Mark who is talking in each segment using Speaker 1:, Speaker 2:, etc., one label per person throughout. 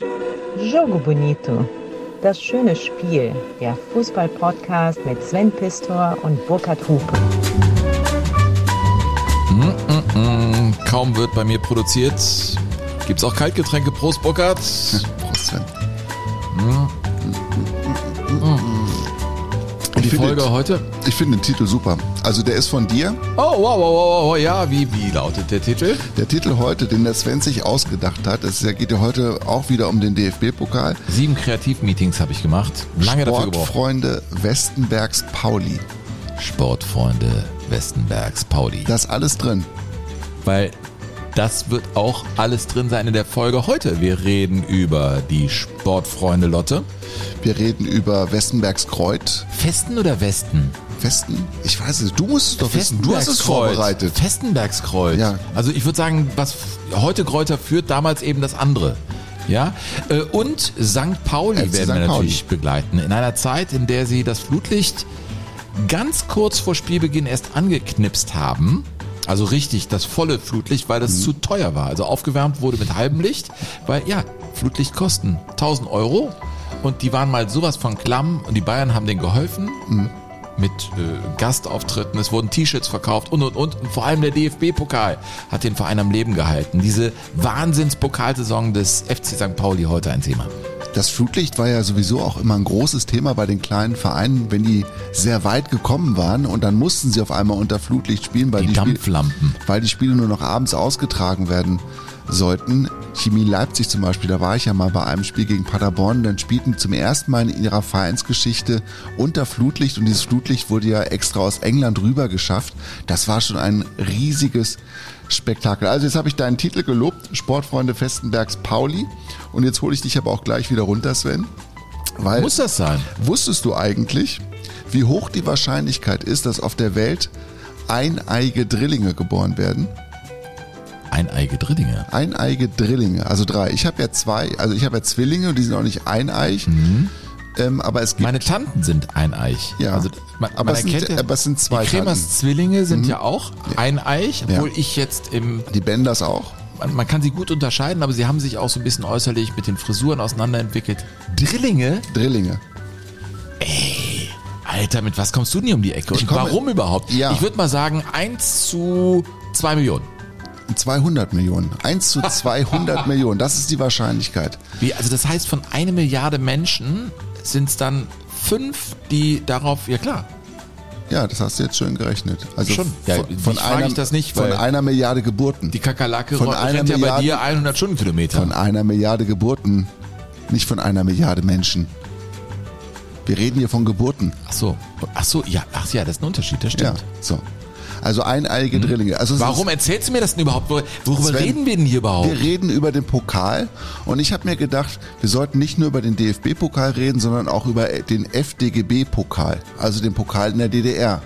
Speaker 1: Jogo Bonito. Das schöne Spiel. Der Fußball-Podcast mit Sven Pistor und Burkhard Hupe.
Speaker 2: Mm, mm, mm. Kaum wird bei mir produziert. Gibt's auch Kaltgetränke? Prost, Burkhard.
Speaker 3: Prost, Sven.
Speaker 2: Die
Speaker 3: Ich finde
Speaker 2: Folge
Speaker 3: es-
Speaker 2: heute?
Speaker 3: Ich finde den Titel super. Also der ist von dir.
Speaker 2: Oh, wow, wow, wow, wow, ja, wie, wie lautet der Titel?
Speaker 3: Der Titel heute, den der Sven sich ausgedacht hat, es geht ja heute auch wieder um den DFB-Pokal.
Speaker 2: Sieben Kreativmeetings habe ich gemacht. Lange dafür gebraucht.
Speaker 3: Sportfreunde Westenbergs Pauli.
Speaker 2: Sportfreunde Westenbergs Pauli.
Speaker 3: Da ist alles drin.
Speaker 2: Weil das wird auch alles drin sein in der Folge heute. Wir reden über die Sportfreunde Lotte.
Speaker 3: Wir reden über Westenbergs Kreuz.
Speaker 2: Festen oder Westen?
Speaker 3: Westen? Ich weiß es. Du musst es doch wissen. Du hast es vorbereitet.
Speaker 2: Festenbergskreuz.
Speaker 3: Ja.
Speaker 2: Also ich würde sagen, was heute Kräuter führt, damals eben das andere. Ja, Äh, und St. Pauli
Speaker 3: FC
Speaker 2: werden wir
Speaker 3: St. Pauli.
Speaker 2: natürlich begleiten. In einer Zeit, in der sie das Flutlicht ganz kurz vor Spielbeginn erst angeknipst haben. Also richtig, das volle Flutlicht, weil das zu teuer war. Also aufgewärmt wurde mit halbem Licht, weil ja, Flutlicht kosten 1000 Euro und die waren mal sowas von klamm und die Bayern haben denen geholfen mit äh, Gastauftritten, es wurden T-Shirts verkauft und und und. Und vor allem der DFB-Pokal hat den Verein am Leben gehalten. Diese Wahnsinns-Pokalsaison des FC St. Pauli heute ein Thema.
Speaker 3: Das Flutlicht war ja sowieso auch immer ein großes Thema bei den kleinen Vereinen, wenn die sehr weit gekommen waren und dann mussten sie auf einmal unter Flutlicht spielen, weil
Speaker 2: Die
Speaker 3: die, Spiel-
Speaker 2: Dampflampen.
Speaker 3: weil die Spiele nur noch abends ausgetragen werden sollten. Chemie Leipzig zum Beispiel, da war ich ja mal bei einem Spiel gegen Paderborn, dann spielten zum ersten Mal in ihrer Vereinsgeschichte unter Flutlicht und dieses Flutlicht wurde ja extra aus England rüber geschafft. Das war schon ein riesiges Spektakel. Also jetzt habe ich deinen Titel gelobt, Sportfreunde Festenbergs Pauli und jetzt hole ich dich aber auch gleich wieder runter, Sven. Weil
Speaker 2: Muss das sein?
Speaker 3: Wusstest du eigentlich, wie hoch die Wahrscheinlichkeit ist, dass auf der Welt eineige Drillinge geboren werden?
Speaker 2: Eineige Drillinge.
Speaker 3: Eineige Drillinge, also drei. Ich habe ja zwei, also ich habe ja Zwillinge und die sind auch nicht eineig, ähm, aber es gibt
Speaker 2: Meine Tanten sind eineich.
Speaker 3: Ja.
Speaker 2: Also man,
Speaker 3: Aber
Speaker 2: man
Speaker 3: es sind-
Speaker 2: ja,
Speaker 3: aber es sind zwei
Speaker 2: Die Kremers
Speaker 3: Tanten.
Speaker 2: Zwillinge sind ja auch eineich,
Speaker 3: Ja.
Speaker 2: obwohl ich jetzt im
Speaker 3: die Benders auch.
Speaker 2: Man, man kann sie gut unterscheiden, aber sie haben sich auch so ein bisschen äußerlich mit den Frisuren auseinanderentwickelt. Drillinge?
Speaker 3: Drillinge.
Speaker 2: Alter, mit was kommst du denn hier um die Ecke? Und warum überhaupt?
Speaker 3: Ja.
Speaker 2: Ich würde mal sagen 1 zu 2 Millionen.
Speaker 3: 200 Millionen. 1 zu 200 Millionen. Das ist die Wahrscheinlichkeit.
Speaker 2: Wie, also das heißt, von eine Milliarde Menschen sind es dann fünf, die darauf, ja klar,
Speaker 3: Ja, das hast du jetzt schön gerechnet. Also
Speaker 2: Schon. Ja,
Speaker 3: von, von, einer,
Speaker 2: ich das nicht,
Speaker 3: von einer Milliarde Geburten.
Speaker 2: die Kakerlake
Speaker 3: Von einer
Speaker 2: rennt ja bei
Speaker 3: Milliarde-
Speaker 2: dir 100 Stundenkilometer.
Speaker 3: Von einer Milliarde Geburten, nicht von einer Milliarde Menschen. Wir reden hier von Geburten.
Speaker 2: Ach so, ach so, ja, ach ja, das ist ein Unterschied, das
Speaker 3: Ja,
Speaker 2: stimmt.
Speaker 3: so. Also eineige Drillinge. Also
Speaker 2: Warum
Speaker 3: Ist,
Speaker 2: erzählst du mir das denn überhaupt? Wor- Worüber
Speaker 3: Sven,
Speaker 2: reden wir denn hier überhaupt?
Speaker 3: wir reden über den Pokal und ich habe mir gedacht, wir sollten nicht nur über den DFB-Pokal reden, sondern auch über den FDGB-Pokal, also den Pokal in der DDR.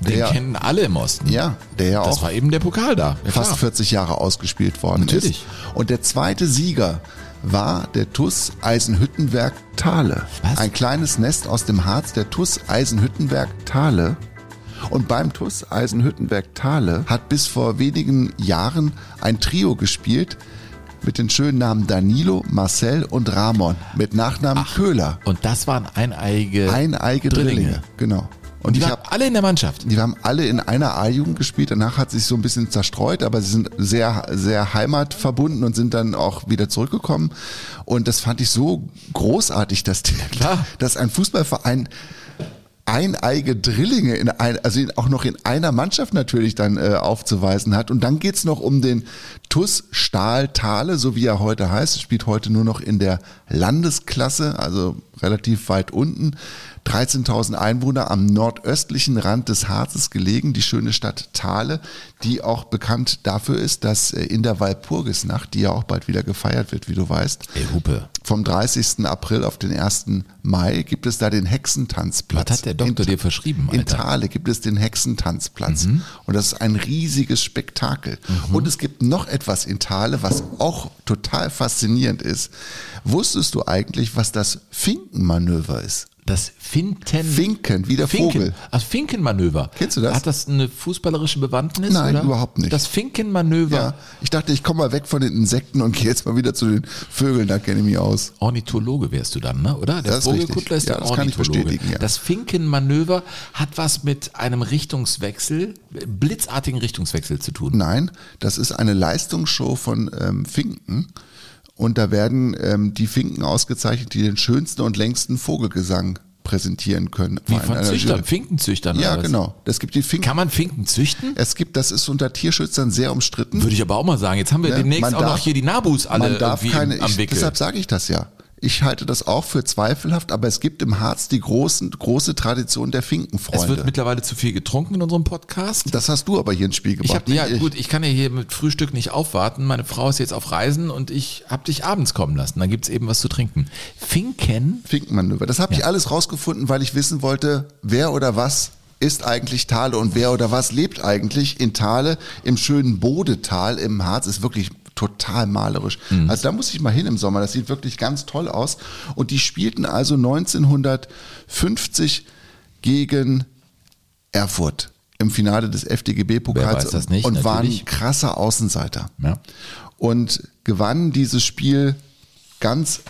Speaker 2: Den
Speaker 3: Der,
Speaker 2: kennen alle im Osten.
Speaker 3: ja, der ja
Speaker 2: Das
Speaker 3: auch
Speaker 2: war eben der Pokal da. Ja,
Speaker 3: fast
Speaker 2: klar.
Speaker 3: 40 Jahre ausgespielt worden
Speaker 2: Natürlich.
Speaker 3: ist. Und der zweite Sieger war der TUS Eisenhüttenwerk Thale.
Speaker 2: Was?
Speaker 3: Ein kleines Nest aus dem Harz der TUS Eisenhüttenwerk Thale. Und beim TUS Eisenhüttenwerk Thale hat bis vor wenigen Jahren ein Trio gespielt mit den schönen Namen Danilo, Marcel und Ramon mit Nachnamen Köhler.
Speaker 2: Und das waren eineige
Speaker 3: Eineige Drillinge.
Speaker 2: Drillinge.
Speaker 3: Genau. Und
Speaker 2: Und die waren
Speaker 3: habe
Speaker 2: alle in der Mannschaft.
Speaker 3: die haben alle in einer A-Jugend gespielt. Danach hat sich so ein bisschen zerstreut, aber sie sind sehr, sehr heimatverbunden und sind dann auch wieder zurückgekommen. Und das fand ich so großartig, dass, die,
Speaker 4: dass ein Fußballverein eineige Drillinge in ein, also auch noch in einer Mannschaft natürlich dann äh, aufzuweisen hat. Und dann geht's noch um den TUS Stahl Thale, so wie er heute heißt. Spielt heute nur noch in der Landesklasse, also relativ weit unten. 13.000 Einwohner am nordöstlichen Rand des Harzes gelegen, die schöne Stadt Thale, die auch bekannt dafür ist, dass äh, in der Walpurgisnacht, die ja auch bald wieder gefeiert wird, wie du weißt,
Speaker 2: Ey, Hupe.
Speaker 3: vom 30. April auf den 1. Mai gibt es da den Hexentanzplatz.
Speaker 2: Was hat der Doktor
Speaker 3: in,
Speaker 2: dir verschrieben,
Speaker 3: In
Speaker 2: Alter?
Speaker 3: Thale gibt es den Hexentanzplatz. Und das ist ein riesiges Spektakel. Und es gibt noch etwas in Thale, was auch total faszinierend ist. Wusstest du eigentlich, was das Finkenmanöver ist?
Speaker 2: Das Finten.
Speaker 3: Finken, wie der
Speaker 2: Finken.
Speaker 3: Vogel.
Speaker 2: Also Finkenmanöver.
Speaker 3: Kennst du das?
Speaker 2: Hat das eine fußballerische Bewandtnis?
Speaker 3: Nein,
Speaker 2: oder?
Speaker 3: überhaupt nicht.
Speaker 2: Das Finkenmanöver.
Speaker 3: Ja, ich dachte, ich komme mal weg von den Insekten und gehe jetzt mal wieder zu den Vögeln, da kenne ich mich aus.
Speaker 2: Ornithologe wärst du dann, ne? oder? Der
Speaker 3: Das ist
Speaker 2: Vogelkuttler ist
Speaker 3: richtig. Ja,
Speaker 2: der
Speaker 3: das kann ich
Speaker 2: Ornithologe.
Speaker 3: bestätigen, ja.
Speaker 2: Das Finkenmanöver hat was mit einem Richtungswechsel, blitzartigen Richtungswechsel zu tun.
Speaker 3: Nein, das ist eine Leistungsshow von ähm, Finken. Und da werden ähm, die Finken ausgezeichnet, die den schönsten und längsten Vogelgesang präsentieren können.
Speaker 2: Wie von Züchtern,
Speaker 3: Jury.
Speaker 2: Finkenzüchtern.
Speaker 3: Ja, genau. Das gibt die Finken.
Speaker 2: Kann man Finken züchten?
Speaker 3: Es gibt, das ist unter Tierschützern sehr umstritten.
Speaker 2: Würde ich aber auch mal sagen. Jetzt haben wir
Speaker 3: Ne?
Speaker 2: demnächst auch noch
Speaker 3: darf-
Speaker 2: hier die Nabus alle
Speaker 3: Man darf keine, ich, deshalb sage ich das ja. Ich halte das auch für zweifelhaft, aber es gibt im Harz die großen, große Tradition der
Speaker 2: es wird
Speaker 3: Finkenfreunde.
Speaker 2: mittlerweile zu viel getrunken in unserem Podcast.
Speaker 3: Das hast du aber hier ins Spiel
Speaker 2: Ich
Speaker 3: gebracht.
Speaker 2: hab, ja
Speaker 3: ich.
Speaker 2: gut, ich kann ja hier mit Frühstück nicht aufwarten. Meine Frau ist jetzt auf Reisen und ich habe dich abends kommen lassen. Dann gibt's eben was zu trinken. Finken?
Speaker 3: Finkenmanöver. Das habe ich alles rausgefunden, weil ich wissen wollte, wer oder was ist eigentlich Thale und wer oder was lebt eigentlich in Thale im schönen Bodetal im Harz. Ist wirklich total malerisch. Also da muss ich mal hin im Sommer. Das sieht wirklich ganz toll aus. Und die spielten also 1950 gegen Erfurt im Finale des FDGB-Pokals und waren
Speaker 2: natürlich.
Speaker 3: krasser Außenseiter
Speaker 2: Ja.
Speaker 3: und gewannen dieses Spiel ganz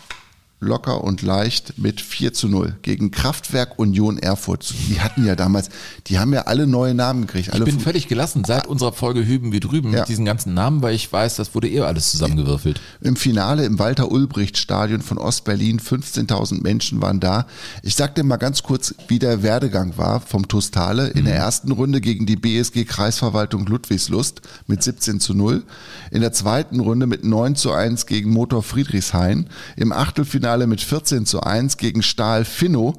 Speaker 3: locker und leicht mit 4 zu 0 gegen Kraftwerk Union Erfurt. Die hatten ja damals, die haben ja alle neue Namen gekriegt.
Speaker 2: Ich bin völlig gelassen seit unserer Folge Hüben wie drüben
Speaker 3: Ja.
Speaker 2: mit diesen ganzen Namen, weil ich weiß, das wurde eh alles zusammengewürfelt.
Speaker 3: Im Finale im Walter-Ulbricht-Stadion von Ostberlin, 15.000 Menschen waren da. Ich sag dir mal ganz kurz, wie der Werdegang war vom Tustale. In der ersten Runde gegen die BSG Kreisverwaltung Ludwigslust mit 17 zu 0. In der zweiten Runde mit 9 zu 1 gegen Motor Friedrichshain. Im Achtelfinale mit 14 zu 1 gegen Stahl Finno.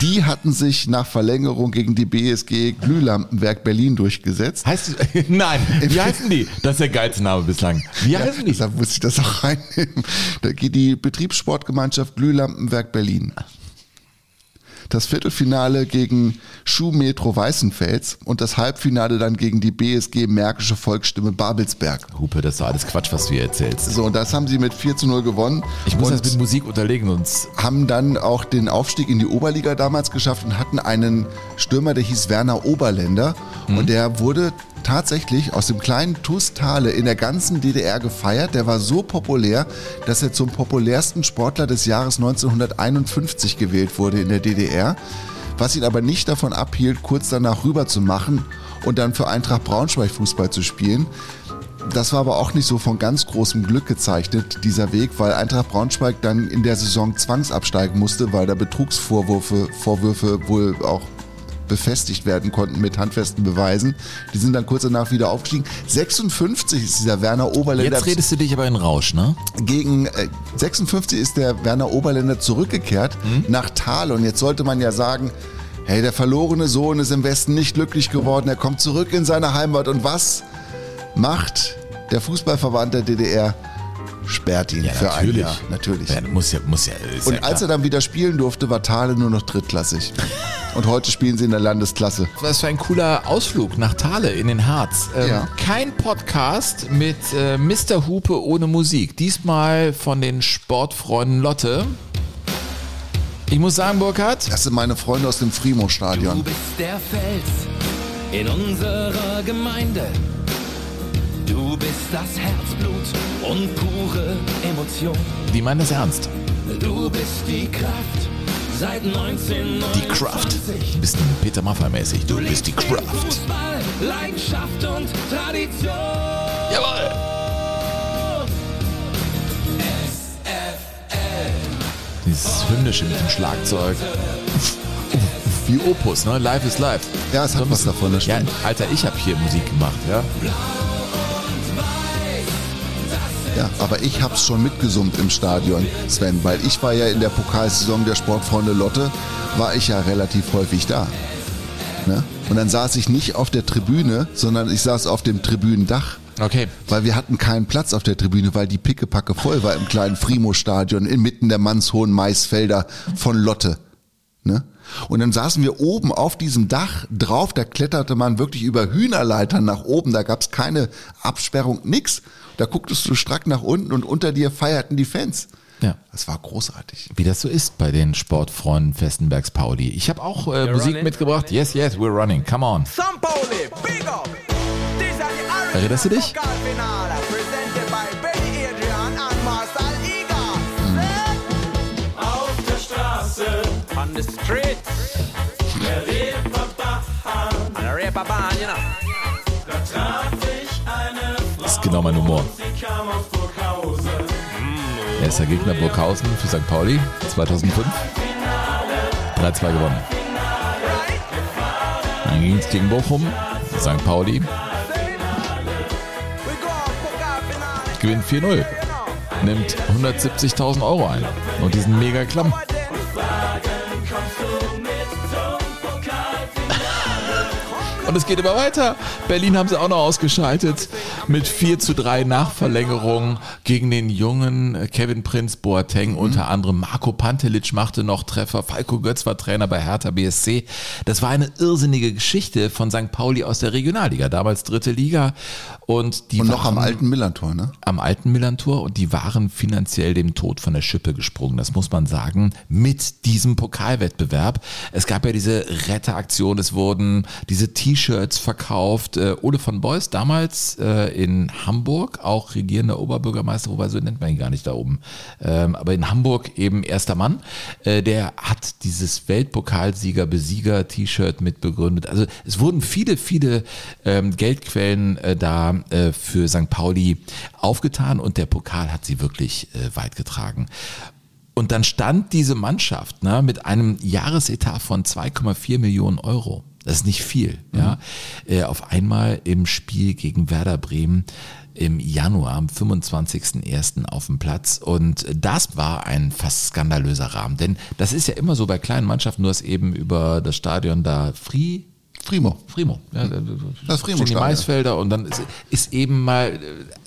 Speaker 3: Die hatten sich nach Verlängerung gegen die BSG Glühlampenwerk Berlin durchgesetzt.
Speaker 2: Heißt Nein, wie heißen die? Das ist der geilste Name bislang. Wie heißen die?
Speaker 3: Deshalb muss ich das auch reinnehmen. Da geht die Betriebssportgemeinschaft Glühlampenwerk Berlin. Das Viertelfinale gegen Schuhmetro Weißenfels und das Halbfinale dann gegen die BSG Märkische Volksstimme Babelsberg.
Speaker 2: Hupe, das ist alles Quatsch, was du hier erzählst.
Speaker 3: So, und das haben sie mit 4 zu 0 gewonnen.
Speaker 2: Ich muss das mit Musik unterlegen, sonst
Speaker 3: haben dann auch den Aufstieg in die Oberliga damals geschafft und hatten einen Stürmer, der hieß Werner Oberländer. Und der wurde tatsächlich aus dem kleinen Tustale in der ganzen DDR gefeiert. Der war so populär, dass er zum populärsten Sportler des Jahres 1951 gewählt wurde in der DDR. Was ihn aber nicht davon abhielt, kurz danach rüber zu machen und dann für Eintracht Braunschweig Fußball zu spielen. Das war aber auch nicht so von ganz großem Glück gezeichnet, dieser Weg, weil Eintracht Braunschweig dann in der Saison zwangsabsteigen musste, weil da Betrugsvorwürfe Vorwürfe wohl auch befestigt werden konnten mit handfesten Beweisen. Die sind dann kurz danach wieder aufgestiegen. 56 ist dieser Werner Oberländer
Speaker 2: Jetzt redest du dich aber in Rausch, ne?
Speaker 3: gegen äh, 56 ist der Werner Oberländer zurückgekehrt nach Thal und jetzt sollte man ja sagen, hey, der verlorene Sohn ist im Westen nicht glücklich geworden, er kommt zurück in seine Heimat und was macht der Fußballverband der DDR? Sperrt ihn für ein Jahr, natürlich.
Speaker 2: Ja, muss ja, muss ja.
Speaker 3: Und
Speaker 2: ja
Speaker 3: als er dann wieder spielen durfte, war Thale nur noch drittklassig. Und heute spielen sie in der Landesklasse.
Speaker 2: Was für ein cooler Ausflug nach Thale in den Harz. Ähm,
Speaker 3: Ja.
Speaker 2: Kein Podcast mit äh, Mr. Hupe ohne Musik. Diesmal von den Sportfreunden Lotte. Ich muss sagen, Burkhard,
Speaker 3: Das sind meine Freunde aus dem
Speaker 5: Du
Speaker 3: Frimo-Stadion.
Speaker 5: bist der Fels in unserer Gemeinde. Du bist das Herzblut und pure Emotion.
Speaker 2: die meinen das ernst.
Speaker 5: Du bist die Kraft seit 1929.
Speaker 2: Die Kraft. Du bist ein Peter Maffay-mäßig. Du bist die Kraft.
Speaker 5: Fußball, Leidenschaft und Tradition.
Speaker 2: Jawohl. Dieses hymnische mit dem Schlagzeug. Wie Opus, ne? Live is live.
Speaker 3: Ja, es hat was davon, das
Speaker 2: Ja,
Speaker 3: stimmt.
Speaker 2: Alter, ich habe hier Musik gemacht, ja.
Speaker 3: Ja, aber ich hab's schon mitgesummt im Stadion, Sven, weil ich war ja in der Pokalsaison der Sportfreunde Lotte, war ich ja relativ häufig da. Ne? Und dann saß ich nicht auf der Tribüne, sondern ich saß auf dem Tribünendach.
Speaker 2: Okay.
Speaker 3: Weil wir hatten keinen Platz auf der Tribüne, weil die Pickepacke voll war im kleinen Frimo-Stadion inmitten der mannshohen Maisfelder von Lotte. Ne? Und dann saßen wir oben auf diesem Dach drauf, da kletterte man wirklich über Hühnerleitern nach oben, da gab's keine Absperrung, nix. Da gucktest du strack nach unten und unter dir feierten die Fans.
Speaker 2: Ja.
Speaker 3: Das war großartig.
Speaker 2: Wie das so ist bei den Sportfreunden Festenbergs Pauli. Ich habe auch äh, Musik
Speaker 6: running?
Speaker 2: mitgebracht. Yes, yes, we're running. Come on.
Speaker 6: Pauli, big up.
Speaker 2: Erinnerst du dich?
Speaker 6: Finale, the streets,
Speaker 5: der da traf ich eine Frau,
Speaker 2: Das ist genau mein Humor.
Speaker 5: sie aus Burghausen.
Speaker 2: Erster Gegner Burghausen für St. Pauli 2005. 3-2 gewonnen. Dann ging es gegen Bochum. St. Pauli gewinnt 4-0.
Speaker 6: you know.
Speaker 2: Nimmt 170.000 Euro ein. Und diesen mega Klamm. Und es geht immer weiter. Berlin haben sie auch noch ausgeschaltet mit 4 zu 3 Nachverlängerung gegen den jungen Kevin Prinz Boateng. Unter anderem Marco Pantelic machte noch Treffer. Falco Götz war Trainer bei Hertha BSC. Das war eine irrsinnige Geschichte von St. Pauli aus der Regionalliga, damals dritte Liga. Und die
Speaker 3: Und noch am alten Millantor, ne?
Speaker 2: am alten Millantor und die waren finanziell dem Tod von der Schippe gesprungen. Das muss man sagen, mit diesem Pokalwettbewerb. Es gab ja diese Retteraktion, es wurden diese T-Shirts verkauft. Äh, Ole von Beuys, damals äh, in Hamburg, auch regierender Oberbürgermeister, wobei so nennt man ihn gar nicht da oben, ähm, aber in Hamburg eben erster Mann, äh, der hat dieses Weltpokalsieger-Besieger-T-Shirt mitbegründet. Also es wurden viele, viele ähm, Geldquellen äh, da äh, für St. Pauli aufgetan und der Pokal hat sie wirklich äh, weit getragen. Und dann stand diese Mannschaft ne, mit einem Jahresetat von 2,4 Millionen Euro. Das ist nicht viel. Ja, äh, auf einmal im Spiel gegen Werder Bremen im Januar, am 25.01. auf dem Platz. Und das war ein fast skandalöser Rahmen. Denn das ist ja immer so bei kleinen Mannschaften, du hast eben über das Stadion da Free,
Speaker 3: Primo.
Speaker 2: Frimo. Ja, da- da-
Speaker 3: Das
Speaker 2: stehen die
Speaker 3: Frimo-Stadion.
Speaker 2: Maisfelder und dann ist, ist eben mal äh,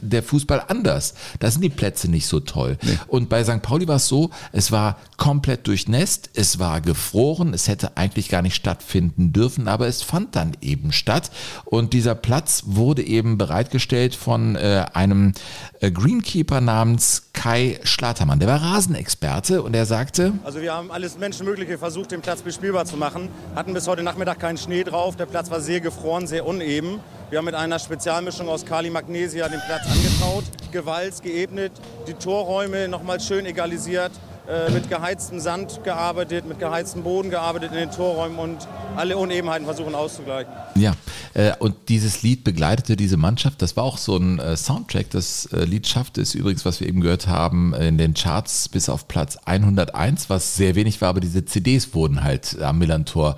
Speaker 2: der Fußball anders. Da sind die Plätze nicht so toll. Und bei St. Pauli war es so, es war komplett durchnässt, es war gefroren, es hätte eigentlich gar nicht stattfinden dürfen, aber es fand dann eben statt. Und dieser Platz wurde eben bereitgestellt von äh, einem äh, Greenkeeper namens Kai Schlatermann. Der war Rasenexperte und er sagte,
Speaker 7: Also wir haben alles Menschenmögliche versucht, den Platz bespielbar zu machen. Hatten bis heute Nachmittag keinen Schnee drauf. Der Platz war sehr gefroren, sehr uneben. Wir haben mit einer Spezialmischung aus Kali Magnesia den Platz angetaut, gewalzt, geebnet, die Torräume nochmal schön egalisiert, äh, mit geheiztem Sand gearbeitet, mit geheiztem Boden gearbeitet in den Torräumen und alle Unebenheiten versuchen auszugleichen.
Speaker 2: Ja, äh, und dieses Lied begleitete diese Mannschaft. Das war auch so ein äh, Soundtrack. Das Lied schaffte es übrigens, was wir eben gehört haben, in den Charts bis auf Platz 101, was sehr wenig war, aber diese CDs wurden halt am Millantor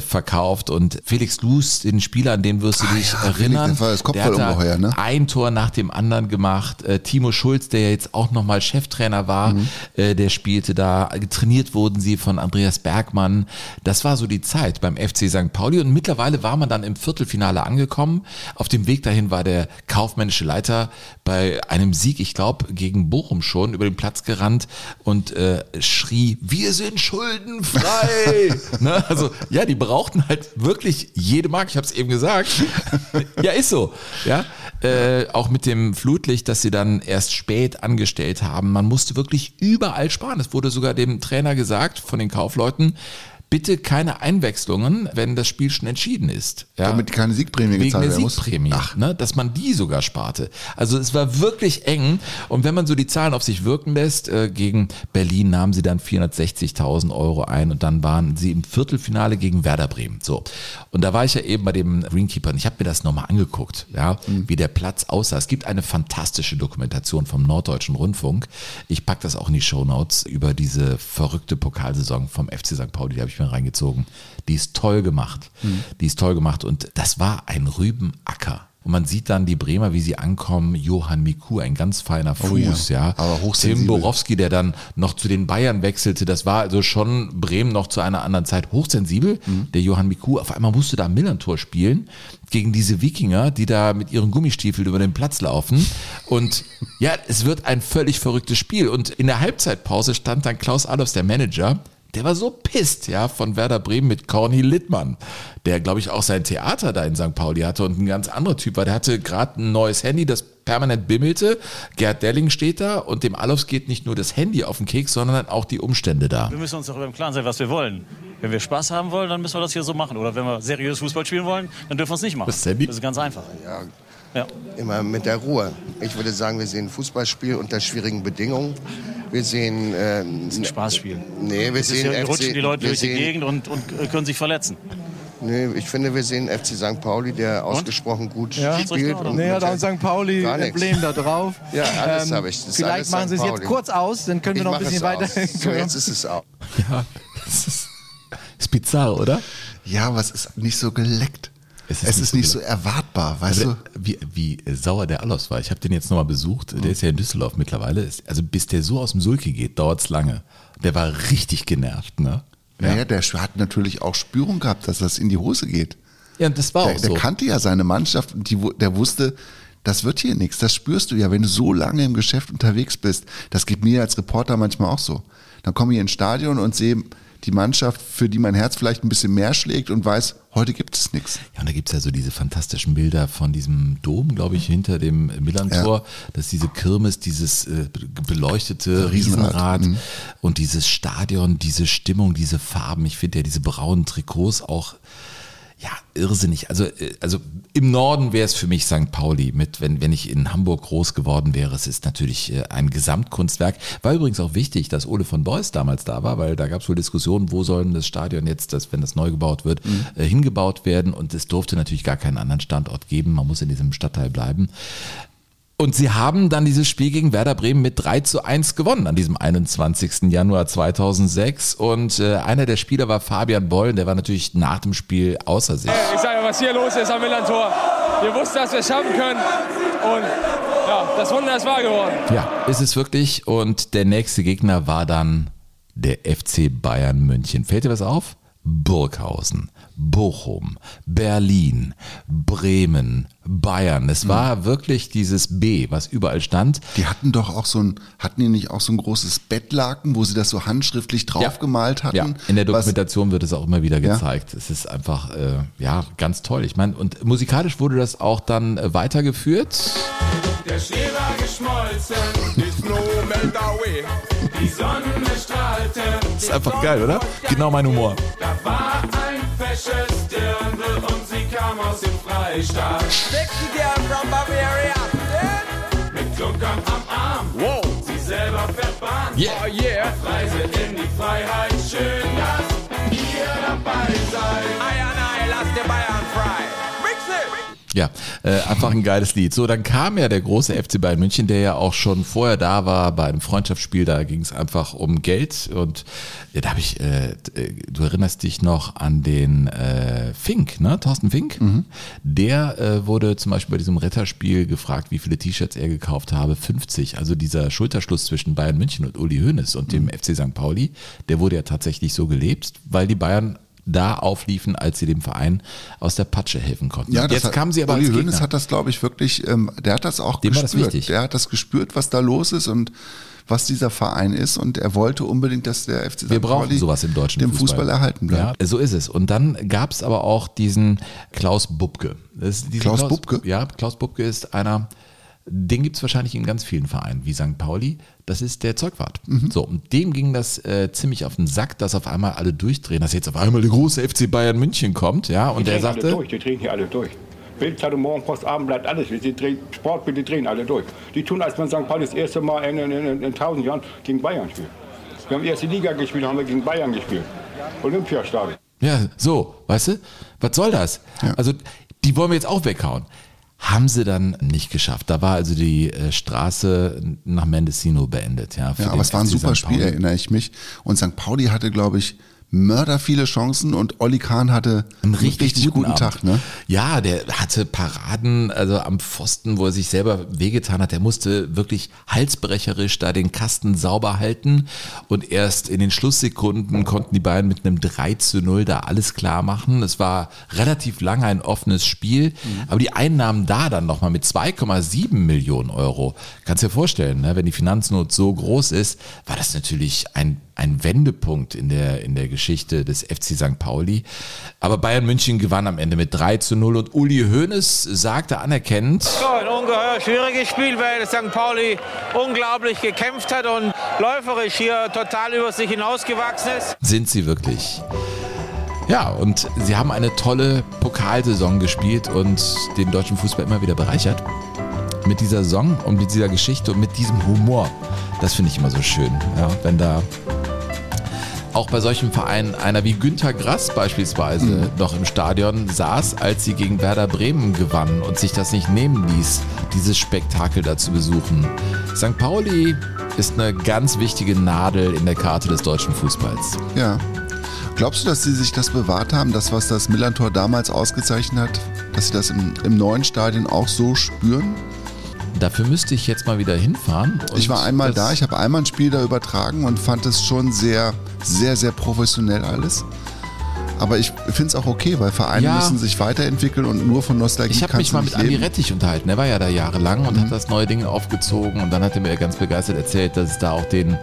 Speaker 2: verkauft. Und Felix Luz, den Spieler, an den wirst du dich
Speaker 3: ja, Felix,
Speaker 2: erinnern.
Speaker 3: das
Speaker 2: der hat
Speaker 3: Kopfballungeheuer, ne?
Speaker 2: ein Tor nach dem anderen gemacht. Timo Schulz, der ja jetzt auch nochmal Cheftrainer war,
Speaker 3: Mhm.
Speaker 2: der spielte da. Trainiert wurden sie von Andreas Bergmann. Das war so die Zeit beim FC St. Pauli und mittlerweile war man dann im Viertelfinale angekommen. Auf dem Weg dahin war der kaufmännische Leiter bei einem Sieg, ich glaube, gegen Bochum schon über den Platz gerannt und äh, schrie, wir sind schuldenfrei. ne? Also ja, die brauchten halt wirklich jede Mark, ich habe es eben gesagt. ja, ist so. Ja, äh, auch mit dem Flutlicht, das sie dann erst spät angestellt haben. Man musste wirklich überall sparen. Es wurde sogar dem Trainer gesagt von den Kaufleuten, bitte keine Einwechslungen, wenn das Spiel schon entschieden ist. Ja?
Speaker 3: Damit keine Siegprämie
Speaker 2: Wegen
Speaker 3: gezahlt werden muss.
Speaker 2: Siegprämie, ne, dass man die sogar sparte. Also es war wirklich eng. Und wenn man so die Zahlen auf sich wirken lässt, äh, gegen Berlin nahmen sie dann 460.000 Euro ein und dann waren sie im Viertelfinale gegen Werder Bremen. So. Und da war ich ja eben bei dem Greenkeeper und ich habe mir das nochmal angeguckt, ja,
Speaker 3: Mhm.
Speaker 2: wie der Platz aussah. Es gibt eine fantastische Dokumentation vom Norddeutschen Rundfunk. Ich pack das auch in die Shownotes über diese verrückte Pokalsaison vom FC St. Pauli, die habe ich mir reingezogen. Die ist toll gemacht.
Speaker 3: Mhm.
Speaker 2: Die ist toll gemacht und das war ein Rübenacker. Und man sieht dann die Bremer, wie sie ankommen. Johann Miku, ein ganz feiner Fuß,
Speaker 3: ja.
Speaker 2: ja.
Speaker 3: Aber hochsensibel.
Speaker 2: Tim Borowski, der dann noch zu den Bayern wechselte. Das war also schon Bremen noch zu einer anderen Zeit hochsensibel.
Speaker 3: Mhm.
Speaker 2: Der Johann Miku, auf einmal musste da Millantor spielen gegen diese Wikinger, die da mit ihren Gummistiefeln über den Platz laufen. Und ja, es wird ein völlig verrücktes Spiel. Und in der Halbzeitpause stand dann Klaus Adolfs, der Manager, der war so pisst, ja, von Werder Bremen mit Corny Littmann, der, glaube ich, auch sein Theater da in St. Pauli hatte und ein ganz anderer Typ war. Der hatte gerade ein neues Handy, das permanent bimmelte. Gerd Delling steht da und dem Alofs geht nicht nur das Handy auf den Keks, sondern auch die Umstände da.
Speaker 8: Wir müssen uns darüber im Klaren sein, was wir wollen. Wenn wir Spaß haben wollen, dann müssen wir das hier so machen. Oder wenn wir seriös Fußball spielen wollen, dann dürfen wir es nicht machen.
Speaker 2: Sammy?
Speaker 8: Das ist ganz einfach.
Speaker 9: Ja,
Speaker 8: Ja.
Speaker 9: immer mit der Ruhe. Ich würde sagen, wir sehen Fußballspiel unter schwierigen Bedingungen. Wir sehen. Äh,
Speaker 8: Ein Spaßspiel.
Speaker 9: nee, wir
Speaker 8: Es ist
Speaker 9: sehen.
Speaker 8: ja,
Speaker 9: FC,
Speaker 8: rutschen die Leute durch die
Speaker 9: sehen,
Speaker 8: Gegend und, und äh, können sich verletzen.
Speaker 9: Nee, ich finde, wir sehen FC St. Pauli, der ausgesprochen gut
Speaker 10: Ja.
Speaker 9: spielt. und
Speaker 10: Nee, hat auch ein St. Pauli
Speaker 9: Gar nix.
Speaker 10: Emblem da drauf. Ähm,
Speaker 9: Ja, alles habe ich. Das ist
Speaker 10: vielleicht machen Sie es jetzt kurz aus, dann können wir
Speaker 9: Ich
Speaker 10: noch ein bisschen weiter.
Speaker 9: So, jetzt ist es auch.
Speaker 2: Ja, das ist, ist bizarr, oder?
Speaker 3: Ja, aber es ist nicht so geleckt.
Speaker 2: Es
Speaker 3: Es
Speaker 2: ist
Speaker 3: ist,
Speaker 2: nicht so
Speaker 3: nicht so erwartbar, weißt
Speaker 2: Also,
Speaker 3: du?
Speaker 2: wie, wie sauer der Alofs war. Ich habe den jetzt nochmal besucht. Der ist ja in Düsseldorf mittlerweile. Ist- Also bis der so aus dem Sulke geht, dauert's lange. Der war richtig genervt, ne?
Speaker 3: Naja, der hat natürlich auch Spürung gehabt, dass das in die Hose geht.
Speaker 2: Ja, und das war
Speaker 3: Der,
Speaker 2: auch
Speaker 3: der
Speaker 2: so.
Speaker 3: kannte ja seine Mannschaft und die, der wusste, das wird hier nichts. Das spürst du ja, wenn du so lange im Geschäft unterwegs bist. Das geht mir als Reporter manchmal auch so. Dann komme ich ins Stadion und sehe die Mannschaft, für die mein Herz vielleicht ein bisschen mehr schlägt und weiß, heute gibt es nichts.
Speaker 2: Ja, und da gibt's ja so diese fantastischen Bilder von diesem Dom, glaube ich, hinter dem Millantor. Das ist diese Kirmes, dieses äh, be- beleuchtete
Speaker 3: Riesenrad.
Speaker 2: Riesenrad
Speaker 3: Mhm.
Speaker 2: und dieses Stadion, diese Stimmung, diese Farben. Ich finde ja diese braunen Trikots auch ja, irrsinnig. Also, äh, also im Norden wäre es für mich St. Pauli mit, wenn, wenn ich in Hamburg groß geworden wäre. Es ist natürlich äh, ein Gesamtkunstwerk. War übrigens auch wichtig, dass Ole von Beuys damals da war, weil da gab es wohl Diskussionen, wo soll das Stadion jetzt, das, wenn das neu gebaut wird, äh, hingebaut werden. Und es durfte natürlich gar keinen anderen Standort geben. Man muss in diesem Stadtteil bleiben. Und sie haben dann dieses Spiel gegen Werder Bremen mit 3 zu 1 gewonnen an diesem 21. Januar 2006. Und äh, einer der Spieler war Fabian Boll, der war natürlich nach dem Spiel außer sich.
Speaker 11: Ich sage, was hier los ist am Millantor. Wir wussten, dass wir es schaffen können. Und ja, das Wunder ist wahr geworden.
Speaker 2: Ja, ist es wirklich. Und der nächste Gegner war dann der FC Bayern München. Fällt dir was auf? Burghausen, Bochum, Berlin, Bremen, Bayern. Es war wirklich dieses B, was überall stand.
Speaker 3: Die hatten doch auch so ein, hatten die nicht auch so ein großes Bettlaken, wo sie das so handschriftlich draufgemalt hatten?
Speaker 2: Ja, in der
Speaker 3: Was-
Speaker 2: Dokumentation wird es auch immer wieder
Speaker 3: Ja.
Speaker 2: gezeigt. Es ist einfach, äh, ja, ganz toll. Ich meine, und musikalisch wurde das auch dann äh, weitergeführt.
Speaker 5: Der Schnee war geschmolzen,
Speaker 6: The snow melt away.
Speaker 5: die Sonne strahlte.
Speaker 2: ist einfach geil, oder? Genau mein Humor.
Speaker 5: Da fesches Dirndl und sie kam aus dem Freistaat.
Speaker 6: Sexy girl from Bavaria. Yeah.
Speaker 5: Mit Klunkern am Arm,
Speaker 6: Whoa.
Speaker 5: sie selber fährt Bahn.
Speaker 2: Yeah.
Speaker 6: Oh yeah.
Speaker 5: Reise in die Freiheit, schön, dass ihr dabei seid.
Speaker 2: Ja, äh, einfach ein geiles Lied. So, dann kam ja der große FC Bayern München, der ja auch schon vorher da war bei einem Freundschaftsspiel. Da ging es einfach um Geld und ja, da habe ich, äh, äh, du erinnerst dich noch an den äh, Fink, ne, Thorsten Fink? Der äh, wurde zum Beispiel bei diesem Retterspiel gefragt, wie viele T-Shirts er gekauft habe. 50. Also dieser Schulterschluss zwischen Bayern München und Uli Hoeneß und dem FC St. Pauli, der wurde ja tatsächlich so gelebt, weil die Bayern da aufliefen, als sie dem Verein aus der Patsche helfen konnten.
Speaker 3: Ja, das
Speaker 2: Jetzt
Speaker 3: hat,
Speaker 2: kamen sie aber
Speaker 3: Uli Hoeneß hat das, glaube ich, wirklich, ähm, der hat das auch
Speaker 2: Dem war das
Speaker 3: gespürt.
Speaker 2: wichtig.
Speaker 3: Der hat das gespürt, was da los ist und was dieser Verein ist und er wollte unbedingt, dass der FC St.
Speaker 2: Wir brauchen
Speaker 3: Pauli
Speaker 2: sowas im deutschen
Speaker 3: dem Fußball, erhalten bleibt.
Speaker 2: Ja, so ist es. Und dann gab es aber auch diesen Klaus Bubke. Dieser
Speaker 3: Klaus Bubke?
Speaker 2: Ja, Klaus Bubke ist einer, den gibt es wahrscheinlich in ganz vielen Vereinen, wie St. Pauli. Das ist der Zeugwart.
Speaker 3: Mhm.
Speaker 2: So, und dem ging das äh, ziemlich auf den Sack, dass auf einmal alle durchdrehen, dass jetzt auf einmal der große FC Bayern München kommt. Ja, und
Speaker 12: die
Speaker 2: er
Speaker 12: drehen alle
Speaker 2: sagte,
Speaker 12: durch, die drehen hier alle durch. Bildzeitung, Morgenpost, Abendblatt, alles. Die drehen, Sportbild, die drehen alle durch. Die tun, als wenn St. Pauli das erste Mal in, in, in, in 1000 Jahren gegen Bayern spielt. Wir haben erste Liga gespielt, haben wir gegen Bayern gespielt. Olympiastadion.
Speaker 2: Ja, so, weißt du? Was soll das? Also, die wollen wir jetzt auch weghauen. Haben sie dann nicht geschafft. Da war also die äh, Straße nach Mendocino beendet. Ja,
Speaker 3: Ja, aber es war ein super. Spiel, erinnere ich mich. Und St. Pauli hatte, glaube ich, mörder viele Chancen und Olli Kahn hatte
Speaker 2: Einen richtig, guten, Abend.
Speaker 3: Tag. Ne?
Speaker 2: Ja, der hatte Paraden, also am Pfosten, wo er sich selber wehgetan hat. Der musste wirklich halsbrecherisch da den Kasten sauber halten. Und erst in den Schlusssekunden konnten die beiden mit einem 3 zu 0 da alles klar machen. Es war relativ lange ein offenes Spiel. Aber die Einnahmen da dann nochmal mit 2,7 Millionen Euro. Kannst dir vorstellen, ne? wenn die Finanznot so groß ist, war das natürlich ein, ein Wendepunkt in der, in der Geschichte des FC St. Pauli. Aber Bayern München gewann am Ende mit 3 zu 0 und Uli Hoeneß sagte anerkennend,
Speaker 10: So, ein ungeheuer schwieriges Spiel, weil St. Pauli unglaublich gekämpft hat und läuferisch hier total über sich hinausgewachsen ist.
Speaker 2: sind sie wirklich. Ja, und sie haben eine tolle Pokalsaison gespielt und den deutschen Fußball immer wieder bereichert. Mit dieser Saison und mit dieser Geschichte und mit diesem Humor. Das finde ich immer so schön. Ja, wenn da auch bei solchen Vereinen einer wie Günter Grass beispielsweise noch im Stadion saß, als sie gegen Werder Bremen gewannen und sich das nicht nehmen ließ, dieses Spektakel da zu besuchen. St. Pauli ist eine ganz wichtige Nadel in der Karte des deutschen Fußballs.
Speaker 3: Ja. Glaubst du, dass sie sich das bewahrt haben, das, was das Millantor damals ausgezeichnet hat, dass sie das im, im neuen Stadion auch so spüren?
Speaker 2: Dafür müsste ich jetzt mal wieder hinfahren.
Speaker 3: Ich war einmal da, ich habe einmal ein Spiel da übertragen und fand es schon sehr, sehr, sehr professionell alles. Aber ich finde es auch okay, weil Vereine
Speaker 2: Ja.
Speaker 3: müssen sich weiterentwickeln und nur von Nostalgie
Speaker 2: Ich habe mich mal mit Andi.
Speaker 3: Mhm.
Speaker 2: Rettich unterhalten. Er war ja da jahrelang und hat das neue Ding aufgezogen. Und dann hat er mir ganz begeistert erzählt, dass es da auch den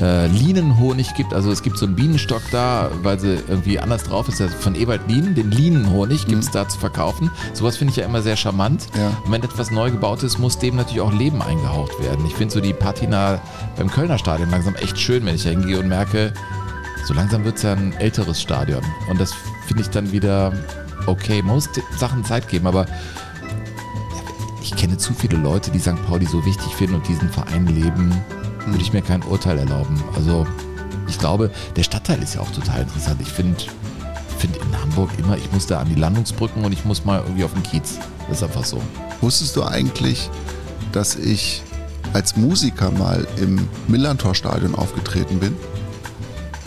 Speaker 2: äh, Lienenhonig gibt. Also es gibt so einen Bienenstock da, weil sie irgendwie anders drauf ist. Also von Ewald Lien, den Lienenhonig gibt es da zu verkaufen. Sowas finde ich ja immer sehr charmant.
Speaker 3: Mhm. Ja.
Speaker 2: Und wenn etwas neu gebaut ist, muss dem natürlich auch Leben eingehaucht werden. Ich finde so die Patina beim Kölner Stadion langsam echt schön, wenn ich da hingehe und merke, so langsam wird es ja ein älteres Stadion. Und das finde ich dann wieder okay. Man muss Sachen Zeit geben, aber ich kenne zu viele Leute, die St. Pauli so wichtig finden und diesen Verein leben, würde ich mir kein Urteil erlauben. Also ich glaube, der Stadtteil ist ja auch total interessant. Ich finde finde in Hamburg immer, ich muss da an die Landungsbrücken und ich muss mal irgendwie auf den Kiez. Das ist einfach so.
Speaker 3: Wusstest du eigentlich, dass ich als Musiker mal im Millantor-Stadion aufgetreten bin?